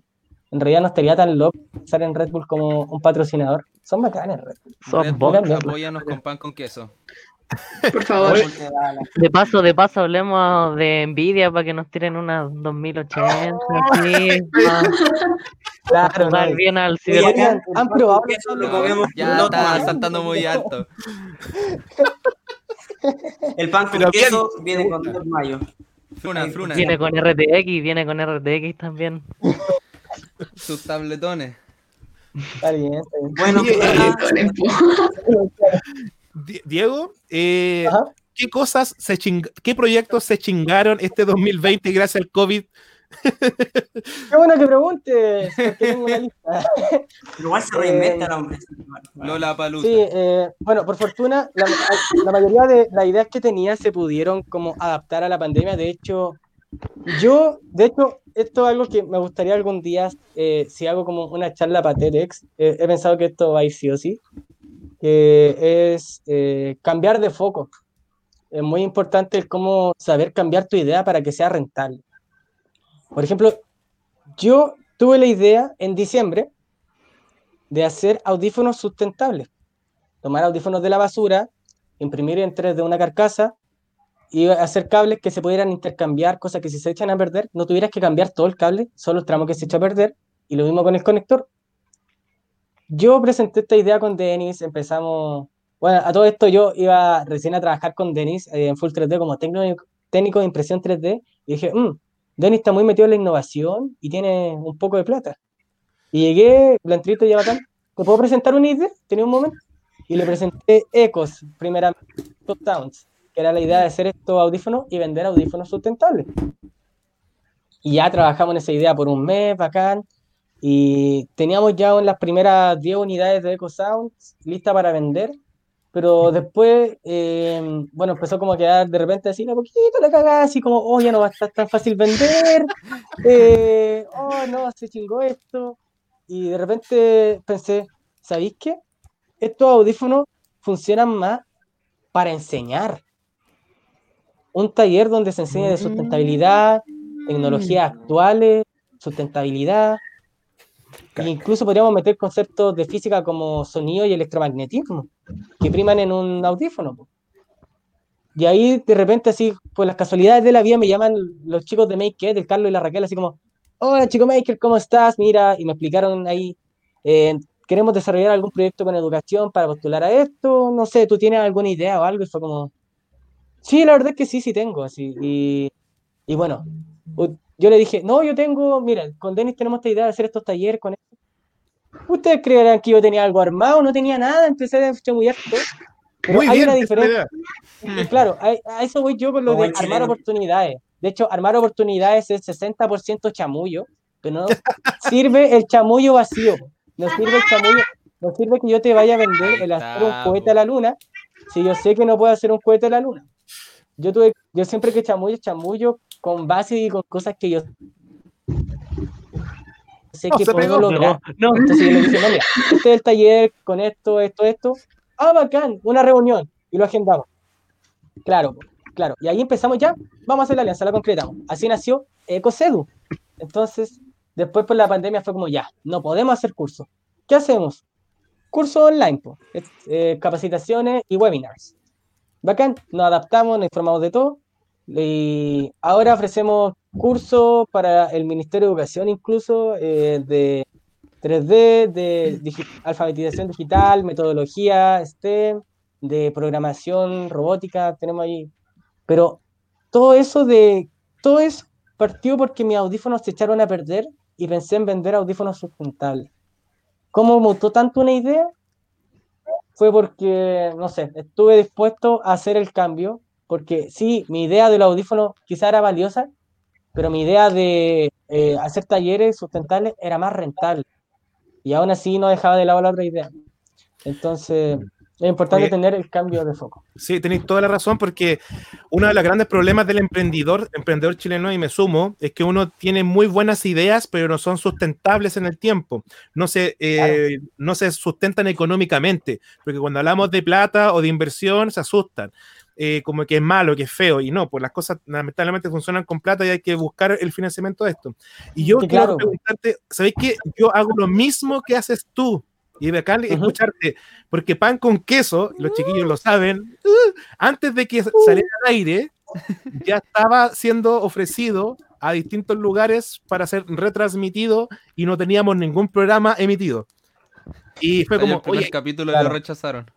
en realidad no estaría tan loco pensar en Red Bull como un patrocinador. Son bacanes, Red Bull. Son Red Bull, Bull. apóyanos con pan con queso. [laughs] Por favor. De paso, de paso, hablemos de Nvidia para que nos tiren unas 2080, así, para Claro, no, bien al ciber. ¿han pan probado queso lo comemos ya no está saltando muy alto. [laughs] El pan con queso viene con dos mayo. Fruna, fruna. Viene con RTX, viene con RTX también. [laughs] Sus tabletones. Está bien, está bien. Bueno, Tabletones. Di- Diego, eh. ¿qué cosas se ching- qué proyectos se chingaron este 2020 gracias al COVID? Qué bueno que preguntes, porque tengo una lista. igual se reinventa el hombre. Lola Palusa. Sí, eh, bueno, por fortuna, la, la mayoría de las ideas que tenía se pudieron como adaptar a la pandemia. De hecho, yo, de hecho, esto es algo que me gustaría algún día, eh, si hago como una charla para TEDx, eh, he pensado que esto va a ir sí o sí, que es eh, cambiar de foco. Es muy importante el cómo saber cambiar tu idea para que sea rentable. Por ejemplo, yo tuve la idea en diciembre de hacer audífonos sustentables. Tomar audífonos de la basura, imprimir en 3D una carcasa y hacer cables que se pudieran intercambiar, cosas que si se echan a perder, no tuvieras que cambiar todo el cable, solo el tramo que se echó a perder, y lo mismo con el conector. Yo presenté esta idea con Denis, empezamos, bueno, a todo esto yo iba recién a trabajar con Denis eh, en Full 3D como técnico, técnico de impresión 3D, y dije, "Mm, Denis está muy metido en la innovación y tiene un poco de plata. Y llegué, la entrevista ya bacán, ¿te puedo presentar una idea? Tenía un momento. Y le presenté Ecos, primeramente, Top Towns, que era la idea de hacer estos audífonos y vender audífonos sustentables. Y ya trabajamos en esa idea por un mes, bacán. Y teníamos ya las primeras 10 unidades de Eco Sounds listas para vender. Pero después, eh, bueno, empezó como a quedar de repente así, un poquito la cagada, así como, oh, ya no va a estar tan fácil vender. [laughs] eh, oh, no, se chingó esto. Y de repente pensé, ¿sabéis qué? Estos audífonos funcionan más para enseñar. Un taller donde se enseña de sustentabilidad, tecnologías actuales, sustentabilidad. E incluso podríamos meter conceptos de física como sonido y electromagnetismo, que priman en un audífono. Y ahí de repente así, por las casualidades de la vida, me llaman los chicos de Make It, el Carlos y la Raquel, así como, hola chico Maker, ¿cómo estás? Mira, y me explicaron ahí, eh, queremos desarrollar algún proyecto con educación para postular a esto, no sé, ¿tú tienes alguna idea o algo? Y fue como, sí, la verdad es que sí, sí tengo, así, y, y bueno, yo le dije, no, yo tengo, mira, con Denis tenemos esta idea de hacer estos talleres con esto. Ustedes creerán que yo tenía algo armado, no tenía nada, empecé a chamullar todo. Pero Muy hay bien, una diferencia. Y claro, a, a eso voy yo con lo Como de armar oportunidades. De hecho, armar oportunidades es 60% chamullo, pero no [laughs] sirve el chamullo vacío. No sirve el chamullo, no sirve que yo te vaya a vender el hacer un cohete a la luna si yo sé que no puedo hacer un cohete a la luna. Yo tuve, yo siempre que chamullo, chamullo con base y con cosas que yo sé No, que puedo lograr. No, Entonces yo le dije, no, mira, este es el taller con esto, esto, esto. Ah, bacán, una reunión. Y lo agendamos. Claro, claro. Y ahí empezamos ya, vamos a hacer la alianza, la concretamos. Así nació Ecosedu. Entonces, después por la pandemia fue como ya, no podemos hacer cursos. ¿Qué hacemos? Cursos online, eh, capacitaciones y webinars. Bacán, nos adaptamos, nos informamos de todo. Y ahora ofrecemos cursos para el Ministerio de Educación incluso, eh, de 3D, de digi- alfabetización digital, metodología STEM, de programación robótica, tenemos ahí. Pero todo eso de todo eso partió porque mis audífonos se echaron a perder y pensé en vender audífonos sustentables. ¿Cómo mutó tanto una idea? Fue porque, no sé, estuve dispuesto a hacer el cambio, porque sí, mi idea del audífono quizá era valiosa, pero mi idea de eh, hacer talleres sustentables era más rentable. Y aún así no dejaba de lado la otra idea. Entonces, es importante tener el cambio de foco. Sí, tenéis toda la razón porque uno de los grandes problemas del emprendedor, emprendedor chileno, y me sumo, es que uno tiene muy buenas ideas, pero no son sustentables en el tiempo. No se, eh, no se sustentan económicamente, porque cuando hablamos de plata o de inversión se asustan. eh, como que es malo, que es feo, y no, pues las cosas lamentablemente funcionan con plata y hay que buscar el financiamiento de esto. Y yo Sí, quiero claro. preguntarte, ¿sabéis que yo hago lo mismo que haces tú? Y de acá escucharte, porque pan con queso, los chiquillos lo saben, uh, antes de que saliera al aire, ya estaba siendo ofrecido a distintos lugares para ser retransmitido y no teníamos ningún programa emitido. Y fue el como, primer oye, capítulo claro. lo rechazaron.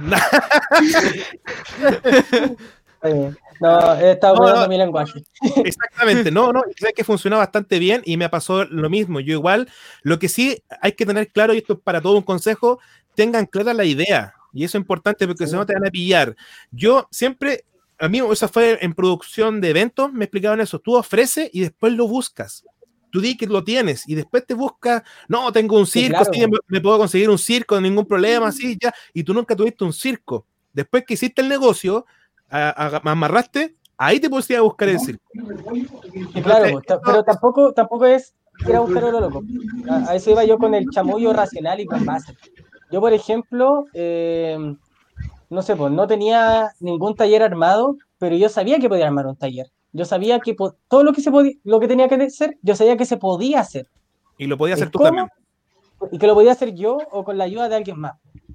[laughs] [laughs] No, he estado No, no. mi lenguaje. [laughs] Exactamente, no, no, sabes que funcionó bastante bien y me pasó lo mismo. Yo igual, lo que sí hay que tener claro, y esto es para todo un consejo, tengan clara la idea. Y eso es importante porque Sí. si no te van a pillar. Yo siempre, a mí eso fue en producción de eventos, me explicaban eso, tú ofreces y después lo buscas. Tú di que lo tienes y después te buscas, no, tengo un Sí, circo, claro. sí, me, me puedo conseguir un circo, ningún problema, así, ya, y tú nunca tuviste un circo. Después que hiciste el negocio, a- a- amarraste, ahí te podías buscar el circo. Y claro, Entonces, pero tampoco, tampoco es ir a buscar lo loco. A, a eso iba yo con el chamullo racional y con base. Yo, por ejemplo, eh, no sé, pues no tenía ningún taller armado, pero yo sabía que podía armar un taller. Yo sabía que todo lo que, se podía, lo que tenía que hacer, yo sabía que se podía hacer. Y lo podías ¿El hacer tú cómo? también. y que lo podía hacer yo o con la ayuda de alguien más.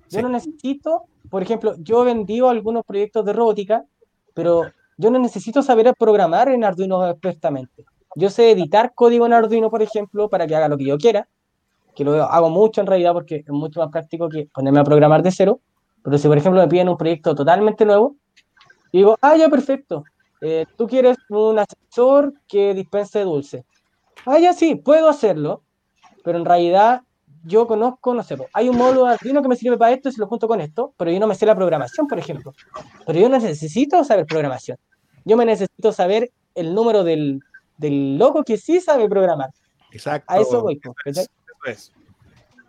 Yo Sí. no necesito, por ejemplo, yo he vendido algunos proyectos de robótica, pero yo no necesito saber programar en Arduino expertamente. Yo sé editar código en Arduino, por ejemplo, para que haga lo que yo quiera, que lo hago mucho en realidad porque es mucho más práctico que ponerme a programar de cero. Pero si, por ejemplo, me piden un proyecto totalmente nuevo, y digo, ah, ya, perfecto. Eh, Tú quieres un asesor que dispense dulce. Ah, ya sí, puedo hacerlo, pero en realidad yo conozco, no sé, hay un módulo de Arduino que me sirve para esto y se lo junto con esto, pero yo no me sé la programación, por ejemplo. Pero yo no necesito saber programación. Yo me necesito saber el número del, del loco que sí sabe programar. Exacto. A eso voy. po, ¿cachai? Eso es.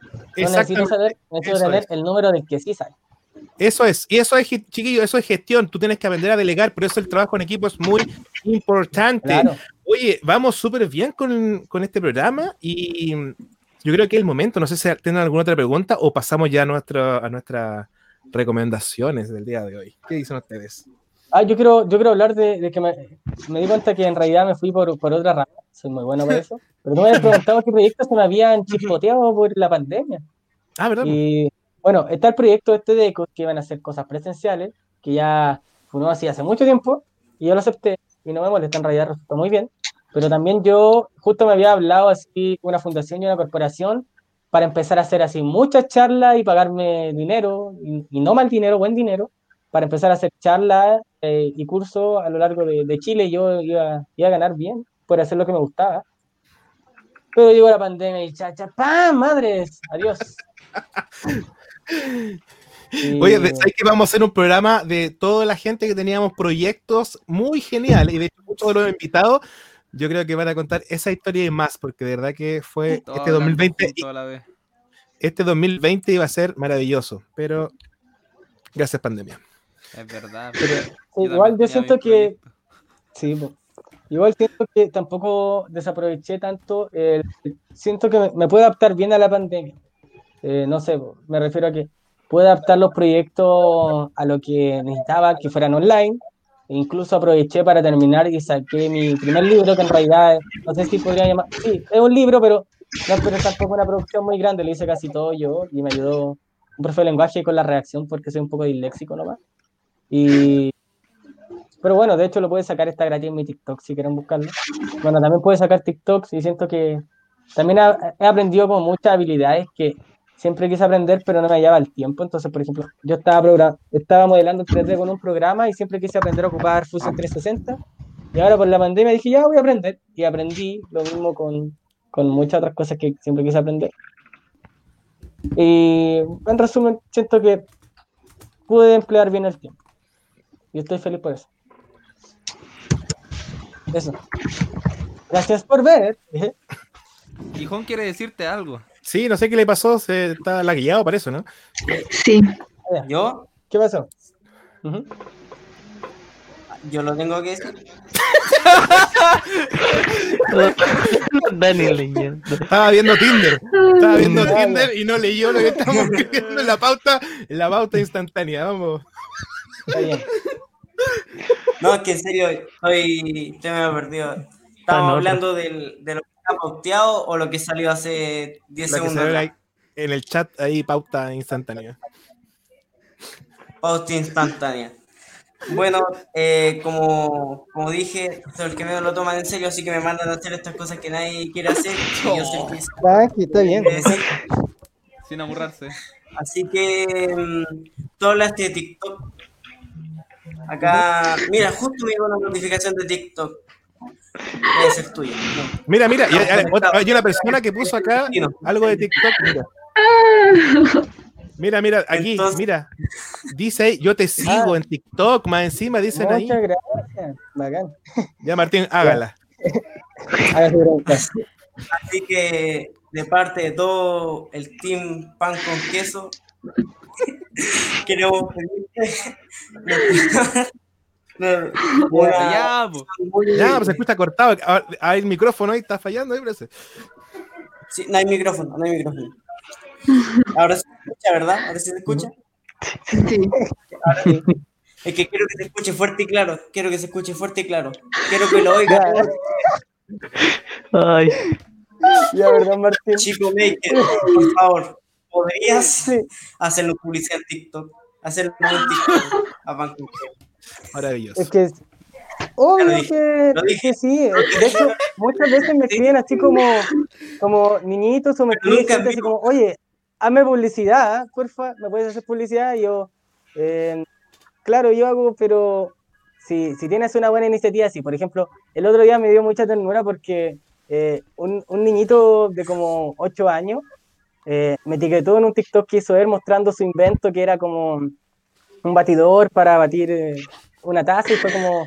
No necesito Exactamente. saber, necesito eso tener es. el número del que sí sabe. Eso es, y eso es, chiquillo, eso es gestión. Tú tienes que aprender a delegar, por eso el trabajo en equipo es muy importante. Claro. Oye, vamos súper bien con, con este programa y yo creo que es el momento. No sé si tienen alguna otra pregunta o pasamos ya a, nuestra, a nuestras recomendaciones del día de hoy. ¿Qué dicen ustedes? Ah, yo quiero, yo quiero hablar de, de que me, me di cuenta que en realidad me fui por, por otra rama. Soy muy bueno para eso. Pero tú me habías preguntado qué proyectos se me habían chispoteado por la pandemia. Ah, ¿verdad? Y bueno, está el proyecto este de ECO, que iban a hacer cosas presenciales, que ya uno hacía hace mucho tiempo, y yo lo acepté, y no me molesta, en realidad resultó muy bien. Pero también yo, justo me había hablado así, una fundación y una corporación, para empezar a hacer así muchas charlas y pagarme dinero, y, y no mal dinero, buen dinero, para empezar a hacer charlas eh, y cursos a lo largo de, de Chile, yo iba, iba a ganar bien por hacer lo que me gustaba. Pero llegó la pandemia y chacha, ¡pam! ¡Madres! ¡Adiós! Y- [laughs] Oye, ¿sabes que vamos a hacer un programa de toda la gente que teníamos proyectos muy geniales? Y de hecho, muchos de los invitados, yo creo que van a contar esa historia y más, porque de verdad que fue Todos este hablando 2020, juntos a la vez. este 2020 iba a ser maravilloso, pero gracias pandemia. Es verdad. Pero, también igual yo siento que, sí, igual siento que tampoco desaproveché tanto, el- siento que me, me puedo adaptar bien a la pandemia. Eh, no sé, me refiero a que puedo adaptar los proyectos a lo que necesitaba, que fueran online. E incluso aproveché para terminar y saqué mi primer libro, que en realidad, no sé si podría llamar, sí, es un libro, pero no pero tampoco una producción muy grande, lo hice casi todo yo y me ayudó un profe de lenguaje con la redacción porque soy un poco disléxico nomás. Y, pero bueno, de hecho lo puedes sacar, está gratis en mi TikTok si quieren buscarlo. Bueno, también puedes sacar TikToks y siento que también he aprendido como muchas habilidades que siempre quise aprender, pero no me hallaba el tiempo. Entonces, por ejemplo, yo estaba, progra- estaba modelando 3D con un programa y siempre quise aprender a ocupar Fusion 360. Y ahora por la pandemia dije, ya voy a aprender. Y aprendí lo mismo con, con muchas otras cosas que siempre quise aprender. Y en resumen, siento que pude emplear bien el tiempo. Y estoy feliz por eso. Eso. Gracias por ver. [laughs] Gijón quiere decirte algo. Sí, no sé qué le pasó, se está lagueado para eso, ¿no? Sí. ¿Yo? ¿Qué pasó? Ujú. ¿Yo lo tengo que decir? [laughs] Dani leyendo. Estaba viendo Tinder, estaba viendo. Tinder y no leyó lo que estamos escribiendo en la pauta, en la pauta instantánea, vamos. Está bien. No, es que en serio, estoy, estoy medio perdido. Está en Estamos otra. hablando del, de lo que está pauteado o lo que salió hace 10 La que se segundos. ahí en el chat ahí pauta instantánea. Pauta instantánea. Bueno, eh, como, como dije, soy el que menos lo toman en serio, así que me mandan a hacer estas cosas que nadie quiere hacer. Y yo soy el que está bien. Sin aburrarse. Así que mm, tú hablaste de TikTok. Acá, mira, justo me llegó una notificación de TikTok. Debe ser tuya. No. Mira, mira, y hay, hay una persona que puso acá algo de TikTok. Mira, [laughs] mira, mira aquí, Entonces- mira. Dice ahí, yo te sigo en TikTok, más encima dicen ahí. Muchas gracias. Bacán. Ya, Martín, hágala. [laughs] Así que de parte de todo el team pan con queso, [laughs] queremos pedirte [laughs] una- Ya, po. muy- Ya, pues se escucha cortado. Ah, ah, el micrófono ahí está fallando. ahí parece. Sí, no hay micrófono, no hay micrófono. Ahora se escucha, ¿verdad? Ahora sí se escucha. Sí. Ahora sí. Es que quiero que se escuche fuerte y claro. Quiero que se escuche fuerte y claro. Quiero que lo oiga. Ay, Ya, ¿verdad, Martín? Chico Maker, por favor, ¿podrías Sí. hacerlo publicidad en TikTok? Hacerlo en TikTok a queso. Maravilloso. Es que es- obvio Lo dije, que, lo dije. que sí. De hecho, muchas veces me escriben así como, como niñitos o me escriben así como, oye, hazme publicidad, porfa, ¿me puedes hacer publicidad? Y yo, eh, claro, yo hago, pero si, si tienes una buena iniciativa, sí. Por ejemplo, el otro día me dio mucha ternura porque eh, un, un niñito de como 8 años eh, me etiquetó en un TikTok que hizo él mostrando su invento que era como un batidor para batir eh, una taza y fue como,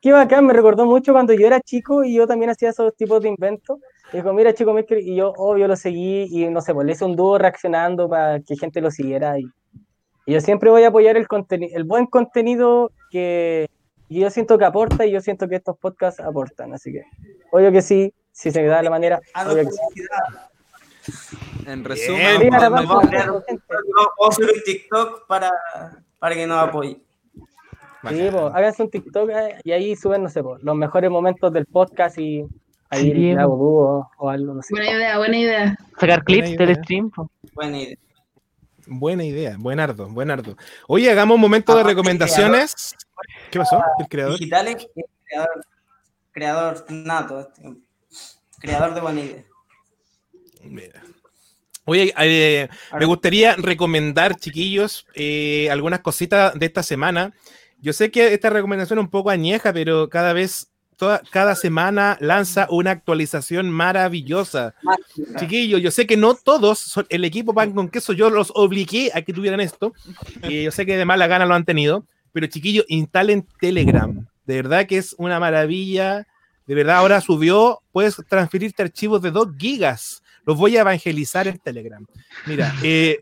qué bacán, me recordó mucho cuando yo era chico y yo también hacía esos tipos de inventos. Y dijo, mira, chico, Maker", y yo, obvio, lo seguí y no sé, pues le hice un dúo reaccionando para que gente lo siguiera. Y, y yo siempre voy a apoyar el, conteni- el buen contenido que yo siento que aporta y yo siento que estos podcasts aportan. Así que, obvio que sí, si se me da la manera, obvio que sí. En resumen. Vamos a hacer un TikTok para, para que nos apoye. Sí, pues, háganse un TikTok eh, y ahí suben, no sé, pues, los mejores momentos del podcast y ahí Sí, le po. hago dúo o algo, no sé. Buena idea, buena idea. sacar clips del stream. po. Buena idea. Buena idea, buenardo, buenardo. Oye, hagamos un momento de Aparte, recomendaciones. ¿Qué pasó? El creador. Digitales, es creador, creador nato. este, Creador de buena idea. Mira. Oye, eh, me gustaría recomendar, chiquillos, eh, algunas cositas de esta semana. Yo sé que esta recomendación es un poco añeja, pero cada vez, toda, cada semana lanza una actualización maravillosa. Chiquillos, yo sé que no todos, son, el equipo Pan con Queso, yo los obligué a que tuvieran esto. y yo sé que de mala gana lo han tenido, pero chiquillos, instalen Telegram. De verdad que es una maravilla. De verdad, ahora subió, puedes transferirte archivos de 2 gigas. Los voy a evangelizar en Telegram. Mira, [laughs] eh,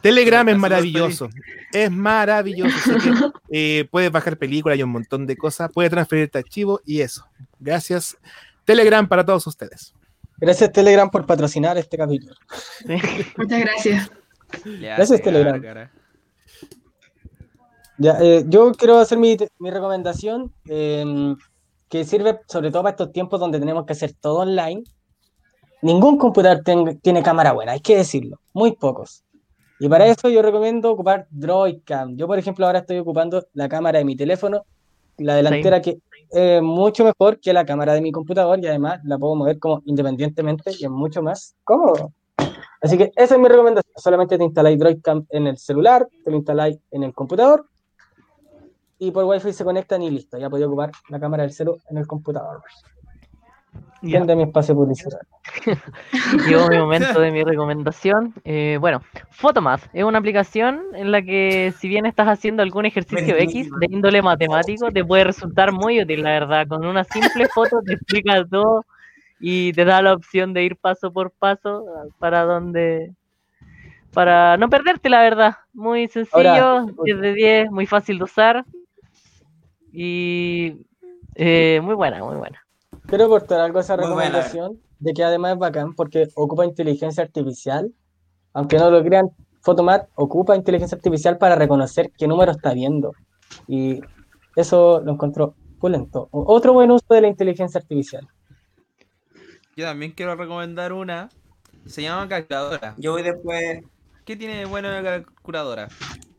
Telegram es maravilloso. Es maravilloso. Así que, eh, puedes bajar películas y un montón de cosas. Puedes transferirte archivos y eso. Gracias. Telegram para todos ustedes. Gracias Telegram por patrocinar este capítulo. Muchas gracias. Gracias, Telegram. cara. Ya, eh, yo quiero hacer mi, mi recomendación eh, que sirve sobre todo para estos tiempos donde tenemos que hacer todo online. Ningún computador ten- tiene cámara buena, hay que decirlo, muy pocos. Y para eso yo recomiendo ocupar Droidcam. Yo, por ejemplo, ahora estoy ocupando la cámara de mi teléfono, la delantera que es mucho mejor que la cámara de mi computador y además la puedo mover como independientemente y es mucho más cómodo. Así que esa es mi recomendación. Solamente te instaláis Droidcam en el celular, te lo instaláis en el computador y por Wi-Fi se conectan y listo. Ya podía ocupar la cámara del celu en el computador. De mi espacio publicitario. [laughs] Llegó mi momento de mi recomendación. Eh, bueno, Photomath es una aplicación en la que si bien estás haciendo algún ejercicio X de índole matemático, te puede resultar muy útil, la verdad. Con una simple foto te explica [laughs] todo y te da la opción de ir paso por paso ah, para donde... Para no perderte, la verdad. Muy sencillo, Ahora, 10 de 10, muy fácil de usar. Y eh, muy buena, muy buena. Quiero aportar algo a esa recomendación de que además es bacán porque ocupa inteligencia artificial. Aunque no lo crean, Photomat ocupa inteligencia artificial para reconocer qué número está viendo. Y Eso lo encontró pulento. Otro buen uso de la inteligencia artificial. Yo también quiero recomendar una. Se llama calculadora. Yo voy después. ¿Qué tiene de bueno la calculadora?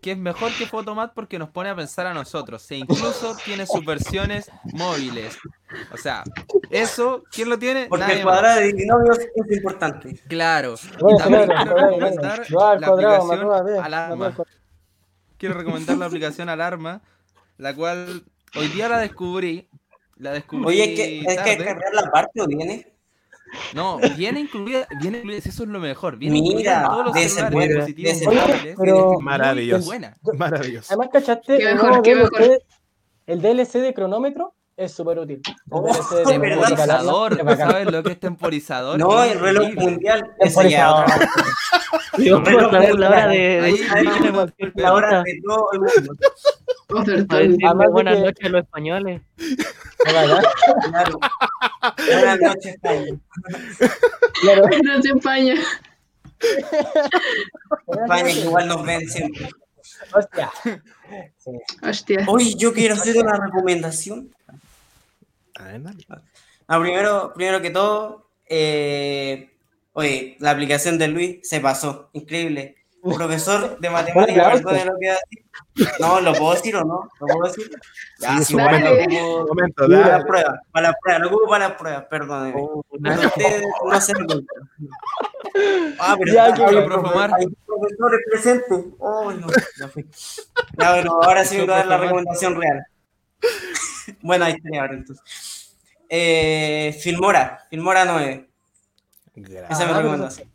Que es mejor que Photomat porque nos pone a pensar a nosotros. E incluso tiene sus versiones móviles. O sea, eso, ¿quién lo tiene? Porque Nadie el cuadrado de binomios es importante. Claro. Bueno, Y también claro, quiero recomendar la cuadrado, aplicación Alarma. Quiero recomendar la aplicación Alarma, la cual hoy día la descubrí. La descubrí Oye, es que es que descargar la parte o viene. No, viene incluida, viene incluida, eso es lo mejor. Viene Mira, incluida en todos los de ese celulares, de ese móviles. pero- Maravilloso. buena. Maravilloso. Además, ¿cachaste? Qué el mejor, qué DLC el DLC de cronómetro es súper útil. Oh, Temporizador. [laughs] ¿sabes lo que es temporizador? No, el reloj mundial. Temporizador. otra. Yo [laughs] puedo saber la hora de, La hora de todo el mundo. Buenas que- noches a los españoles. Claro. Buenas noches, España. Claro. No se empaña. España que igual nos ven siempre. Hostia. Sí. Hostia. Hoy yo quiero hacer una recomendación. A ver, dale. Ah, primero, primero que todo, eh, oye, la aplicación de Luis se pasó. Increíble. Profesor de matemáticas, perdone lo que va a decir. No, ¿lo puedo decir o no? ¿Lo puedo decir? Ya, Sí, igual momento. lo momento, para dale. las pruebas, para las pruebas, lo ocupo para las pruebas, perdóneme. Pero ustedes no se dan cuenta. Ah, pero Ya, está- que- hay profe profe- Omar. hay profesores presentes. Oh, no, ya fui. Ya, bueno, ahora sí me voy a dar la recomendación real. Bueno, ahí estaría ahora entonces. Eh, Filmora, Filmora 9. Gracias. Esa es mi Ah, recomendación.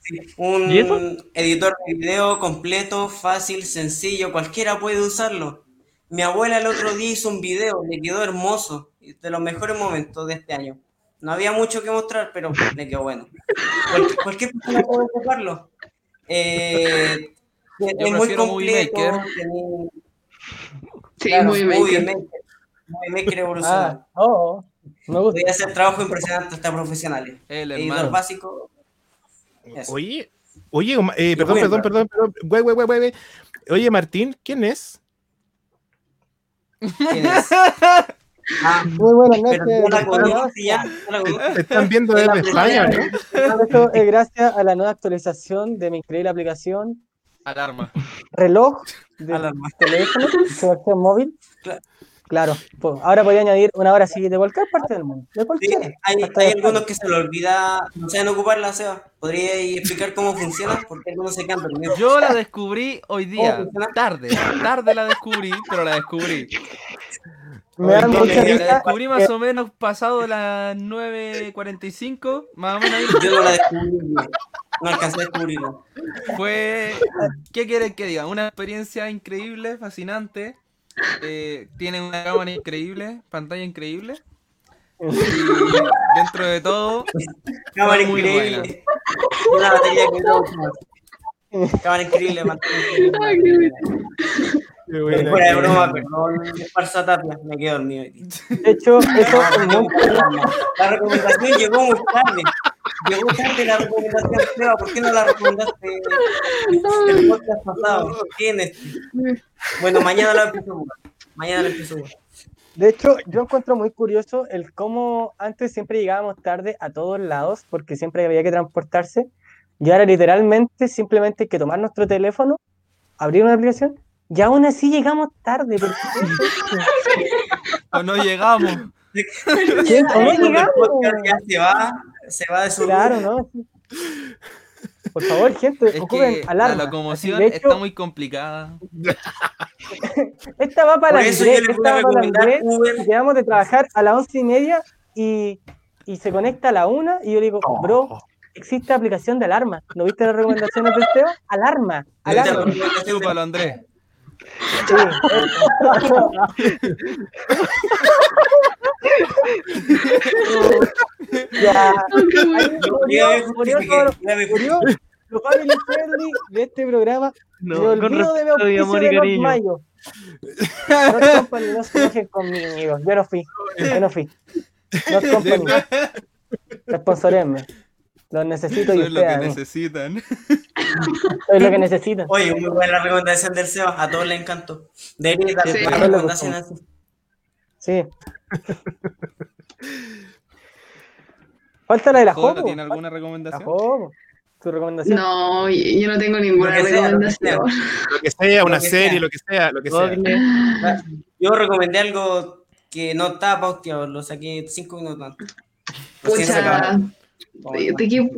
Sí, un ¿Y eso? editor de video completo, fácil, sencillo, cualquiera puede usarlo. Mi abuela el otro día hizo un video, le quedó hermoso, de los mejores momentos de este año. No había mucho que mostrar, pero le quedó bueno. Cualquier, cualquier persona puede ocuparlo. Eh, es muy completo. Sí, claro, muy Movie bien. Maker. Movie Maker evoluciona. Ah, oh. Me gusta. Podría hacer trabajo impresionante hasta profesionales. El Editor hermano. básico. eso. Oye, oye, eh, perdón, perdón, perdón, perdón. Güey, güey, güey, güey, güey. Oye, Martín, ¿quién es? ¿Quién es? [laughs] Ah, Muy buenas noches. están viendo desde España. ¿no? Esto es gracias a la nueva actualización de mi increíble aplicación Alarma. reloj de Alarma. teléfono, versión móvil. Claro. Claro, pues, ahora podía añadir una hora así de cualquier parte del mundo. De Sí, hay, de algunos que se le olvida, no saben ocuparla, Seba. ¿Podría explicar cómo funciona? Porque algunos se quedan dormidos. Yo la descubrí hoy día, tarde, tarde la descubrí, pero la descubrí. Me dan mucha La risa. descubrí más o menos pasado las 9.45, más o menos ahí. Yo no la descubrí, no alcancé a descubrirla. Fue, ¿qué quieren que diga? Una experiencia increíble, fascinante. Eh, tiene una cámara increíble, pantalla increíble. Y dentro de todo, Cámara muy increíble. Una batería que no. Cámara increíble, pantalla increíble. Buena, Fuera de broma, perdón, tapia, me quedo dormido. De hecho, eso es muy La recomendación llegó muy tarde. Llegó tarde la recomendación, Seba. ¿Por qué no la recomendaste el podcast pasado? ¿Quién es? Bueno, mañana la empiezo a jugar. Mañana la empiezo a jugar. De hecho, yo encuentro muy curioso el cómo antes siempre llegábamos tarde a todos lados porque siempre había que transportarse y ahora literalmente simplemente hay que tomar nuestro teléfono, abrir una aplicación y aún así llegamos tarde. ¿por qué? o no llegamos. ¿Quién? ¿O no llegamos? Se va, de su Claro, ¿no? Por favor, gente, Es ocupen que alarma. la locomoción Así, de hecho, está muy complicada. Esta va para Por eso yo Andrés, les voy a recomendar Uber. quedamos de trabajar a las once y media y, y se conecta a la una y yo le digo, bro, existe aplicación de alarma. ¿No viste las recomendaciones del SEO? Alarma, alarma. Andrés. Sí. [laughs] [laughs] [laughs] ya. Murió, murió murió lo family friendly de este programa. No, con olvido de mi amor de y los cariño. mayos. [laughs] Not Company, no se enojen conmigo. Yo no fui. Yo no fui. Not Company. Responsorenme. Los necesito y Eso es lo ustedes que necesitan. Es lo que necesitan. Oye, muy buena recomendación del Seba, a todos les encantó. Debería dar Sí. más recomendaciones así. Sí. [laughs] Falta la de la ¿Jodo Jopo. tiene alguna recomendación? Tu recomendación. No, yo no tengo ninguna Lo que sea, lo que sea. recomendación. Lo que sea, una Lo que serie, sea. lo que sea, lo que sea. Google. Yo recomendé algo que no estaba pauteado, lo saqué cinco minutos antes. Pucha, de- qué-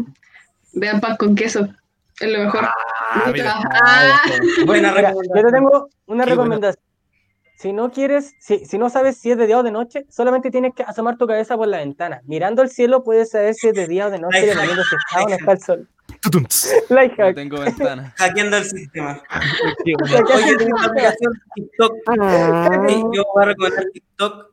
vean pan con queso. Es lo mejor. Ah, mira. Ah, Buena Mira, yo te recomendación. tengo una Qué recomendación. Si no quieres, si, si no sabes si es de día o de noche, solamente tienes que asomar tu cabeza por la ventana. Mirando al cielo puedes saber si es de día o de noche, dependiendo si está o no está el sol. [laughs] No tengo ventana. Hackeando el sistema. Sí, Oye, tengo una aplicación TikTok. Sí, Yo voy a recomendar TikTok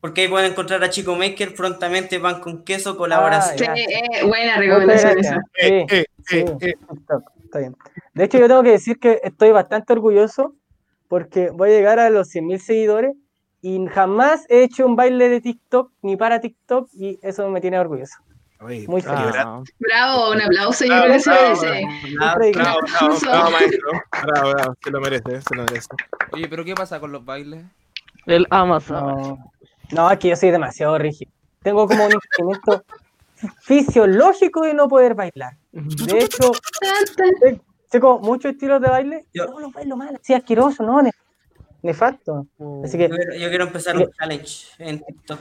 porque ahí pueden encontrar a Chico Maker prontamente pan con queso colaboración. sí, ya. eh, buena recomendación esa. Sí, Eh, eh, sí, eh, eh. TikTok, está bien. De hecho, yo tengo que decir que estoy bastante orgulloso porque voy a llegar a los 100.000 seguidores y jamás he hecho un baile de TikTok ni para TikTok y eso me tiene orgulloso. Oye, Muy feliz. Bravo, un aplauso, yo Bravo, creo que bravo, Bravo, bravo, bravo, maestro. Bravo, bravo. Se lo merece, se lo merece. Oye, pero ¿qué pasa con los bailes? el Amazon. No, no, es que yo soy demasiado rígido. Tengo como un instinto fisiológico de no poder bailar. [laughs] De hecho, como muchos estilos de baile, Yo- no los bailo mal, así asqueroso, no, ne- nefasto. Así que, Yo quiero, yo quiero empezar un challenge en TikTok.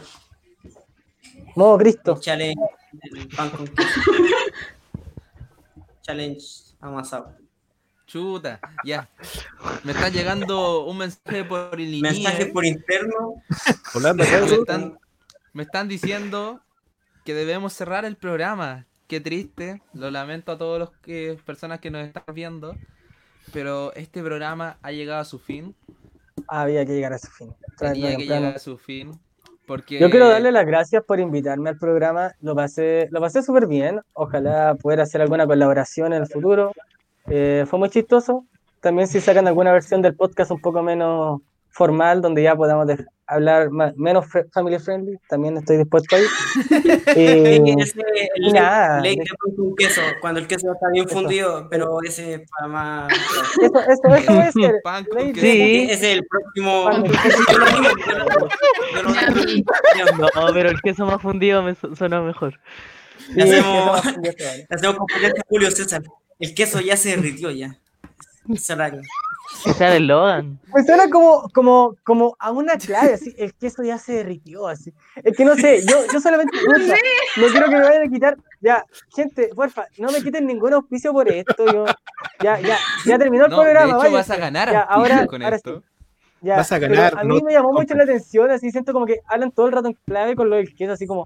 modo Cristo. Un challenge del pan con. [laughs] Challenge amasado. Chuta, ya. Me está llegando un mensaje por el Mensaje por interno. Me, están, me están diciendo que debemos cerrar el programa. Qué triste, lo lamento a todas las personas que nos están viendo, pero este programa ha llegado a su fin. Había que llegar a su fin. Tenía que llegar a su fin. Porque Yo quiero darle las gracias por invitarme al programa. Lo pasé, lo pasé súper bien. Ojalá poder hacer alguna colaboración en el futuro. Eh, fue muy chistoso. También si sacan alguna versión del podcast un poco menos formal, donde ya podamos de- hablar más- menos family friendly, también estoy dispuesto a ir. [laughs] Eh, Ese el nada, de pan con queso, cuando el queso está bien Eso. fundido, pero ese es para más. eso, eso, eso es [laughs] el- Pan queso. Sí. Ese es el próximo. [laughs] No, pero el queso más fundido me su- suena mejor. sí, Le hacemos-. Hacemos competencia Julio César. El queso ya se derritió ya. Es Que sea el Logan. Me suena como, como, como a una clave, así, el queso ya se derritió, así. Es que no sé, yo, yo solamente [laughs] no quiero que me vayan a quitar. Ya, gente, porfa, no me quiten ningún auspicio por esto. Yo, ya, ya, ya terminó el No, de programa. hecho váyanse. vas a ganar Ya, ahora, con ahora esto. sí. Ya, Vas a ganar, a mí no me llamó te mucho la atención, así siento como que hablan todo el rato en clave con lo del queso, así como,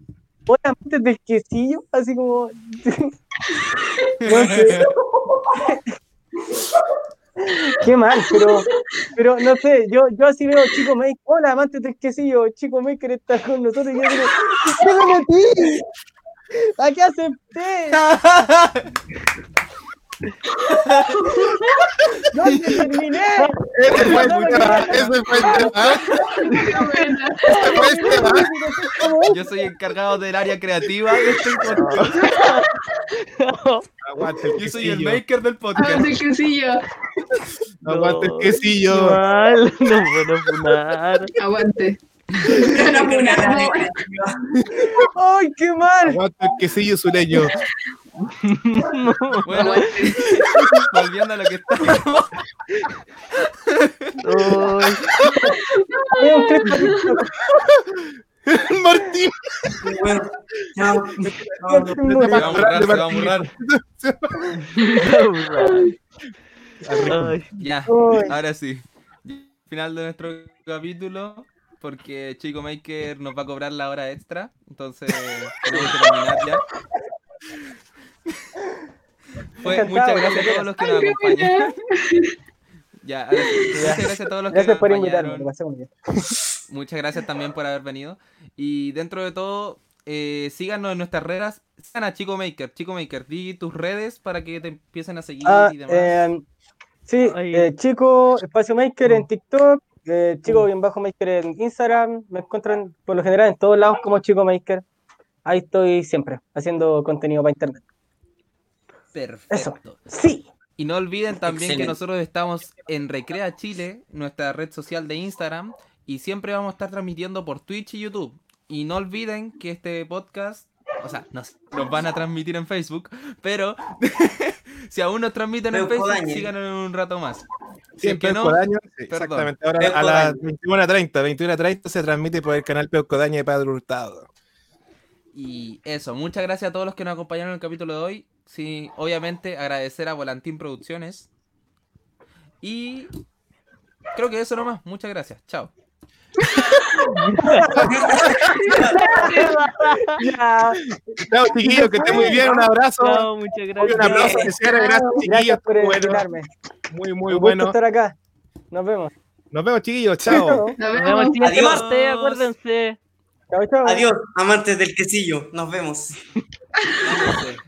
amantes del quesillo, así como. [laughs] no sé. [laughs] Qué mal, pero, pero no sé, yo, yo así veo Chico Maker, hola amantes del quesillo, Chico Maker está con nosotros y yo digo, ¿qué me metí? ¿A qué acepté? [laughs] ¡No te terminé! Ese fue el No, no, tema, no. ese fue el tema, fue el tema. Yo soy encargado del área creativa de este podcast. Aguante el Yo soy el quesillo, maker del podcast. del quesillo. aguante el No. quesillo. Mal, no puedo funar. Aguante. Buena No. ¡Ay, qué mal! Aguante el quesillo sureño. [laughs] Bueno, [laughs] volviendo a lo que estábamos. [laughs] Martín. Bueno, chao. Se va a borrar, se va a borrar. Ay, Ya, ahora sí. Final de nuestro capítulo. Porque Chico Maker nos va a cobrar la hora extra. Entonces, tenemos que terminar ya. [laughs] Fue, muchas gracias a todos los que nos acompañan. [laughs] Ya. Muchas gracias a todos los que Gracias nos por acompañaron. [laughs] Muchas gracias también por haber venido. Y dentro de todo, eh, síganos en nuestras redes. Sigan a Chico Maker. Chico Maker, di tus redes para que te empiecen a seguir Ah, y demás. eh, sí, eh, Chico Espacio Maker en Mm. TikTok, eh, Chico bien bajo Maker en Instagram, me encuentran por lo general en todos lados como Chico Maker. Ahí estoy siempre, haciendo contenido para internet. Perfecto. Sí, Y no olviden también que nosotros estamos en Recrea Chile, nuestra red social de Instagram, Y siempre vamos a estar transmitiendo por Twitch y YouTube. Y no olviden que este podcast, o sea, nos, nos van a transmitir en Facebook, pero [laughs] si aún nos transmiten en Peuco Facebook, Dañe. síganos un rato más. Si es Siempre que no, Peucodaño, sí, perdón. exactamente. Ahora a Peucodaño. las 21.30, 21.30 se transmite por el canal Peucodaño de Padre Hurtado. Y eso, muchas gracias a todos los que nos acompañaron en el capítulo de hoy. Sí, obviamente agradecer a Volantín Producciones. Y creo que eso nomás. Muchas gracias. Chao. [laughs] Chao, chiquillos, que estén muy bien. Un abrazo. Chao, muchas gracias. un abrazo que sea. Gracias, chiquillos. por Bueno, invitarme. muy, muy Un bueno. estar acá. Nos vemos. Nos vemos, chiquillos. Chao. Nos vemos. siguiente Adiós. martes, acuérdense. Chao, chao. Adiós, amantes del quesillo. Nos vemos. [laughs]